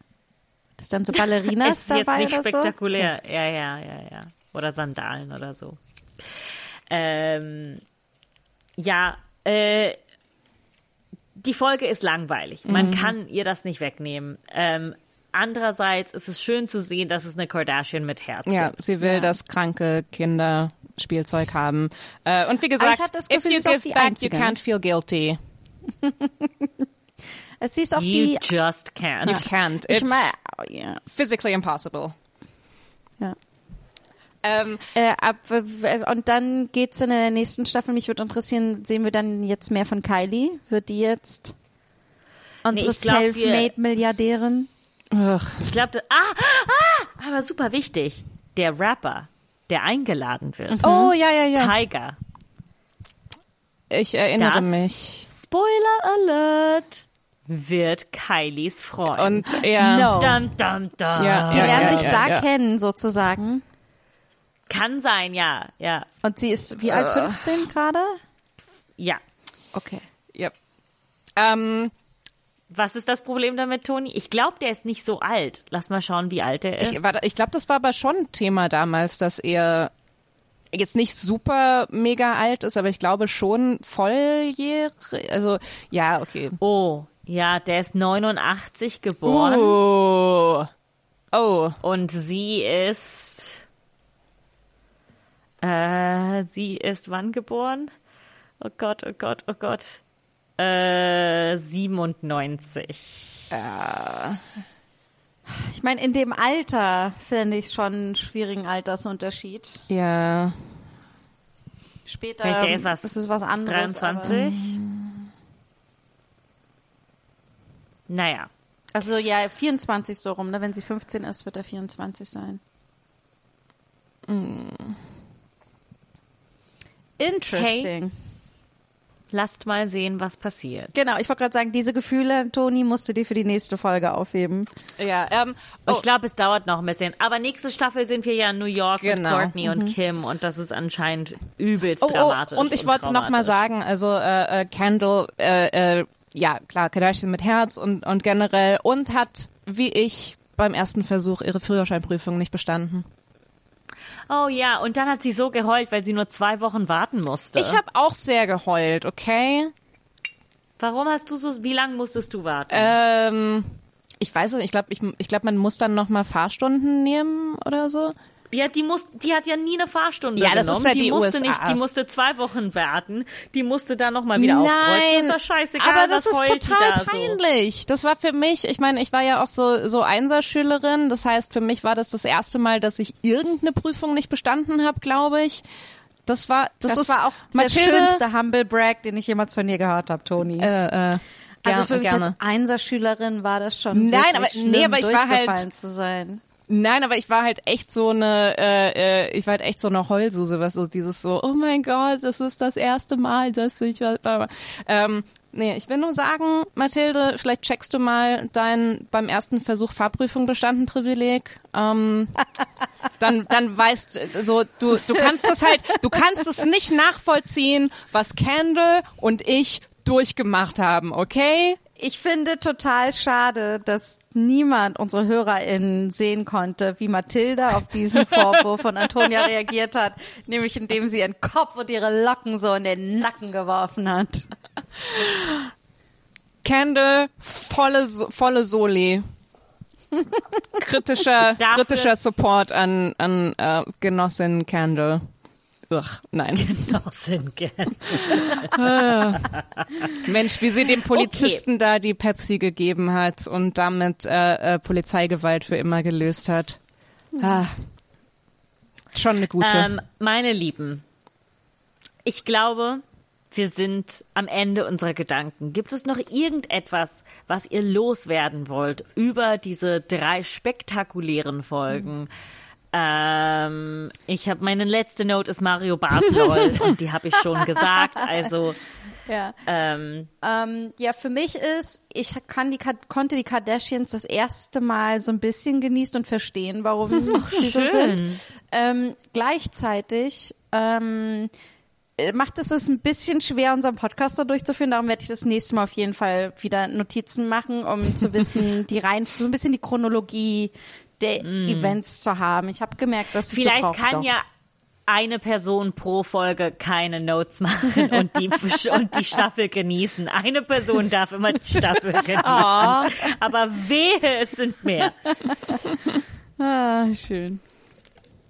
Das ist dann so Ballerinas ist jetzt dabei nicht oder spektakulär. Ja, ja, ja, ja. Oder Sandalen oder so. Ähm, ja, äh, die Folge ist langweilig. Man Mhm. kann ihr das nicht wegnehmen. Ähm, andererseits ist es schön zu sehen, dass es eine Kardashian mit Herz Ja, gibt. sie will, Ja. dass kranke Kinder Spielzeug haben. Äh, und wie gesagt, ich hatte das if Gefühl, you sie ist auch give die back, Einzige, you ne? can't feel guilty. Sie ist auch You die. just can't. You can't. Ich It's meine, oh, ja. physically impossible. ja. Ähm, Äh, ab, und dann geht's in der nächsten Staffel. Mich würde interessieren, sehen wir dann jetzt mehr von Kylie? Wird die jetzt? Unsere ich wir- Selfmade-Milliardärin. Ugh. Ich glaube, ah, ah, aber super wichtig. Der Rapper, der eingeladen wird. Oh, ja, ja, ja. Tiger. Ich erinnere Das, mich. Spoiler Alert, wird Kylies Freund. Und ja. No. Dum, dum, dum. Ja, Die ja, lernen ja, sich ja, da ja. kennen, sozusagen. Kann sein, ja, ja, Und sie ist wie alt? 15 gerade? ja. Okay. Yep. Ähm, Was ist das Problem damit, Toni? Ich glaube, der ist nicht so alt. Lass mal schauen, wie alt er ist. ich ich glaube, das war aber schon ein Thema damals, dass er jetzt nicht super mega alt ist, aber ich glaube schon volljährig. Also, ja, okay. oh, ja, der ist 89 geboren Oh. Oh. und sie ist. Äh, sie ist wann geboren? Oh Gott, oh Gott, oh Gott. Äh, 97. Ich meine, in dem Alter finde ich schon einen schwierigen Altersunterschied. Ja. Später Vielleicht ist was. ist es was anderes. 23? Naja. Also ja, 24 so rum. Ne? Wenn sie 15 ist, wird er 24 sein. Interesting. Lasst mal sehen, was passiert. Genau, ich wollte gerade sagen, diese Gefühle, Toni, musst du dir für die nächste Folge aufheben. Ja, ähm, oh, Ich glaube, es dauert noch ein bisschen. Aber nächste Staffel sind wir ja in New York mit Genau. Courtney und Kim und das ist anscheinend übelst oh, dramatisch. oh, und ich wollte noch mal sagen, also äh, äh, Kendall, äh, äh, ja klar, Kardashian mit Herz und, und generell und hat, wie ich, beim ersten Versuch ihre Führerscheinprüfung nicht bestanden. Oh ja, und dann hat sie so geheult, weil sie nur zwei Wochen warten musste. Ich habe auch sehr geheult, okay? Warum hast du so, wie lange musstest du warten? Ähm, ich weiß es, ich glaube, ich, ich glaub, man muss dann noch mal Fahrstunden nehmen oder so. Ja, die muss, die hat ja nie eine Fahrstunde Ja, das genommen. ist ja die, die musste USA. nicht, die musste zwei Wochen warten. Die musste dann noch mal wieder aufkreuzen. Das war scheißegal. aber das ist die total da so? peinlich. Das war für mich, ich meine, ich war ja auch so so Einserschülerin, das heißt, für mich war das das erste Mal, dass ich irgendeine Prüfung nicht bestanden habe, glaube ich. Das war das, Das, ist war auch Mathilde, der schönste Humble Brag, den ich jemals von dir gehört habe, Toni. Äh, äh, also gerne, für mich gerne. als Einserschülerin war das schon Nein, wirklich aber- schlimm, nee, aber ich war halt- zu sein. Nein, aber ich war halt echt so eine, äh, äh, ich war halt echt so eine Heulsuse, was so dieses so, oh mein Gott, das ist das erste Mal, dass ich was. Ähm, nee, ich will nur sagen, Mathilde, vielleicht checkst du mal dein beim ersten Versuch Fahrprüfung bestanden Privileg. Ähm, dann, dann weißt so, du, du kannst es halt, du kannst es nicht nachvollziehen, was Kendall und ich durchgemacht haben, okay? Ich finde total schade, dass niemand unsere HörerInnen sehen konnte, wie Mathilda auf diesen Vorwurf von Antonia reagiert hat, nämlich indem sie ihren Kopf und ihre Locken so in den Nacken geworfen hat. Kendall, volle, So- volle Soli. Kritischer, kritischer Support an, an äh, Genossin Kendall. Ugh, nein. Genossin gern. Mensch, wie sie dem Polizisten da die Pepsi gegeben hat und damit äh, äh, Polizeigewalt für immer gelöst hat. Ah, schon eine gute. Ähm, meine Lieben, ich glaube, wir sind am Ende unserer Gedanken. Gibt es noch irgendetwas, was ihr loswerden wollt über diese drei spektakulären Folgen? Ähm, ich habe meine letzte Note ist Mario Barth lol und die habe ich schon gesagt. Also Ja. ähm, Ähm, ja, für mich ist, ich kann die, konnte die Kardashians das erste Mal so ein bisschen genießen und verstehen, warum sie so sind. Ähm, gleichzeitig ähm, äh, macht es es ein bisschen schwer, unseren Podcast so durchzuführen. Darum werde ich das nächste Mal auf jeden Fall wieder Notizen machen, um zu wissen, die rein, so ein bisschen die Chronologie der Events zu haben. Ich habe gemerkt, dass es so Mm. vielleicht braucht kann doch. ja eine Person pro Folge keine Notes machen und die, und die Staffel genießen. Eine Person darf immer die Staffel genießen. Aber wehe, es sind mehr. Ah, schön.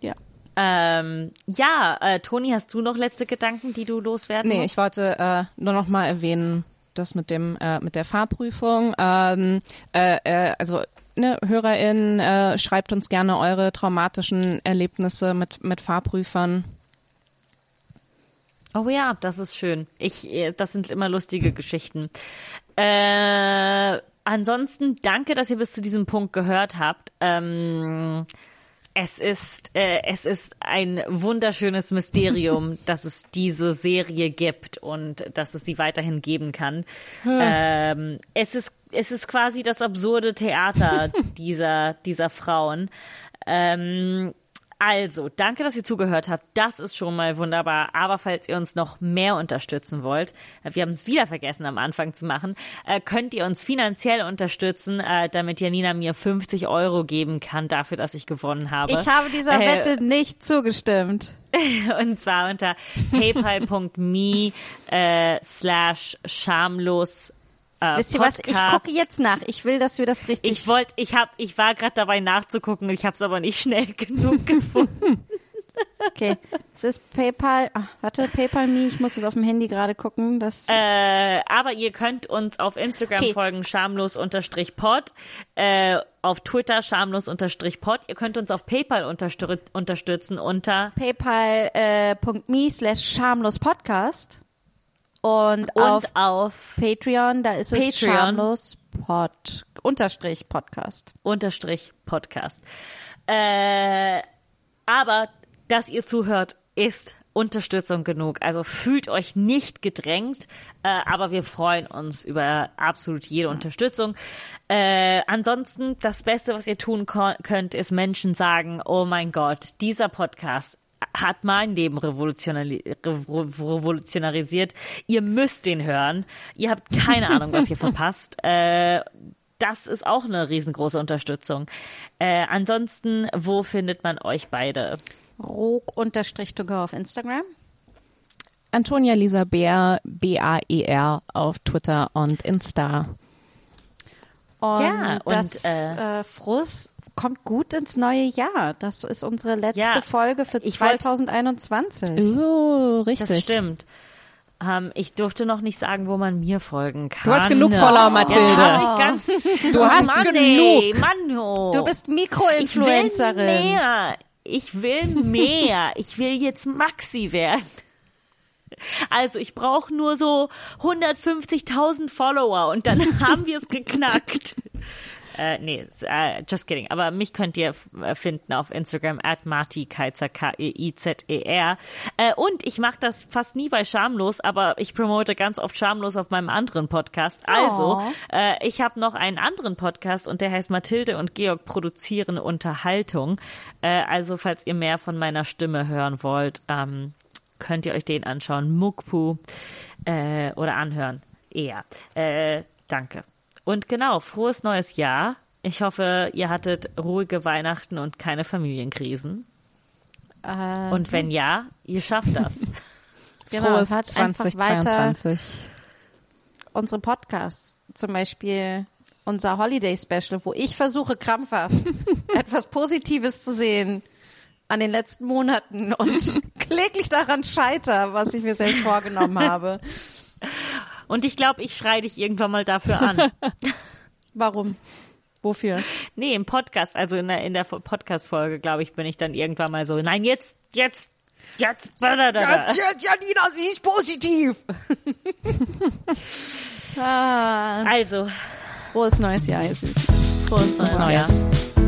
Ja. Ähm, ja, äh, Toni, hast du noch letzte Gedanken, die du loswerden Nee, musst? ich wollte äh, nur noch mal erwähnen, das mit dem äh, mit der Fahrprüfung. Ähm, äh, äh, also ne, HörerInnen, äh, schreibt uns gerne eure traumatischen Erlebnisse mit mit Fahrprüfern. Oh ja, das ist schön. Ich, äh, das sind immer lustige Geschichten. Äh, ansonsten danke, dass ihr bis zu diesem Punkt gehört habt. Ähm, es ist, äh, es ist ein wunderschönes Mysterium, dass es diese Serie gibt und dass es sie weiterhin geben kann. Ähm, es ist, es ist quasi das absurde Theater dieser, dieser Frauen. Ähm, also, danke, dass ihr zugehört habt. Das ist schon mal wunderbar. Aber falls ihr uns noch mehr unterstützen wollt, äh, wir haben es wieder vergessen am Anfang zu machen, äh, könnt ihr uns finanziell unterstützen, äh, damit Janina mir 50 Euro geben kann dafür, dass ich gewonnen habe. Ich habe dieser Äh, Wette nicht zugestimmt. Und zwar unter paypal.me äh, slash schamlos äh, Wisst ihr was? Ich Podcast. gucke jetzt nach. Ich will, dass wir das richtig. Ich wollte, ich hab, ich war gerade dabei nachzugucken, ich habe es aber nicht schnell genug gefunden. okay. Es ist PayPal. Ach, warte, PayPal me. Ich muss es auf dem Handy gerade gucken. Das. Äh, aber ihr könnt uns auf Instagram Okay. folgen, schamlos-pod, äh, auf Twitter schamlos-pod. Ihr könnt uns auf PayPal unterstü unterstützen unter PayPal.me slash schamlos Podcast. Und, und auf auf Patreon, da ist es Patreon. schamlos Pod, unterstrich Podcast. unterstrich Podcast. Äh, aber dass ihr zuhört, ist Unterstützung genug. Also fühlt euch nicht gedrängt, äh, aber wir freuen uns über absolut jede Unterstützung. Äh, ansonsten, das Beste, was ihr tun könnt, ist Menschen sagen, oh mein Gott, dieser Podcast hat mein Leben revolutionali revo- revolutionarisiert. Ihr müsst den hören. Ihr habt keine Ahnung, was ihr verpasst. Äh, das ist auch eine riesengroße Unterstützung. Äh, ansonsten, wo findet man euch beide? Rog unterstrich to go auf Instagram. Antonia Lisa Bär, B-A-E-R auf Twitter und Insta. Und Ja, und, das äh, äh, Frust kommt gut ins neue Jahr. Das ist unsere letzte Ja, Folge für ich wollt- 2021. So, richtig. Das stimmt. Ähm, ich durfte noch nicht sagen, wo man mir folgen kann. Du hast genug Follower, Jetzt Mathilde. ganz, Du hast Mann, genug. Mann, oh. Du bist ich will Mikroinfluencerin. mehr. Ich will mehr. Ich will jetzt Maxi werden. Also ich brauche nur so 150.000 Follower und dann haben wir es geknackt. Äh, nee, äh, just kidding. Aber mich könnt ihr äh, finden auf Instagram at Marti Keizer, K-E-I-Z-E-R. Äh, und ich mache das fast nie bei Schamlos, aber ich promote ganz oft Schamlos auf meinem anderen Podcast. Also, äh, ich habe noch einen anderen Podcast und der heißt Mathilde und Georg produzieren Unterhaltung. Äh, also, falls ihr mehr von meiner Stimme hören wollt, ähm, könnt ihr euch den anschauen. Mukpu äh, oder anhören. Eher. Äh, danke. Und genau, frohes neues Jahr. Ich hoffe, ihr hattet ruhige Weihnachten und keine Familienkrisen. Äh, Und wenn ja, ihr schafft das. genau, Frohes einfach weiter 2022. unsere Podcasts. Zum Beispiel unser Holiday Special, wo ich versuche krampfhaft etwas Positives zu sehen an den letzten Monaten und kläglich daran scheiter, was ich mir selbst vorgenommen habe. Und ich glaube, ich schreie dich irgendwann mal dafür an. Warum? Wofür? Nee, im Podcast, also in der, in der Podcast-Folge, glaube ich, bin ich dann irgendwann mal so, nein, jetzt, jetzt, jetzt, da, da, da, da. Janina, sie ist positiv. ah, Also, frohes neues Jahr, ihr Süßen. frohes neues Jahr. Neues.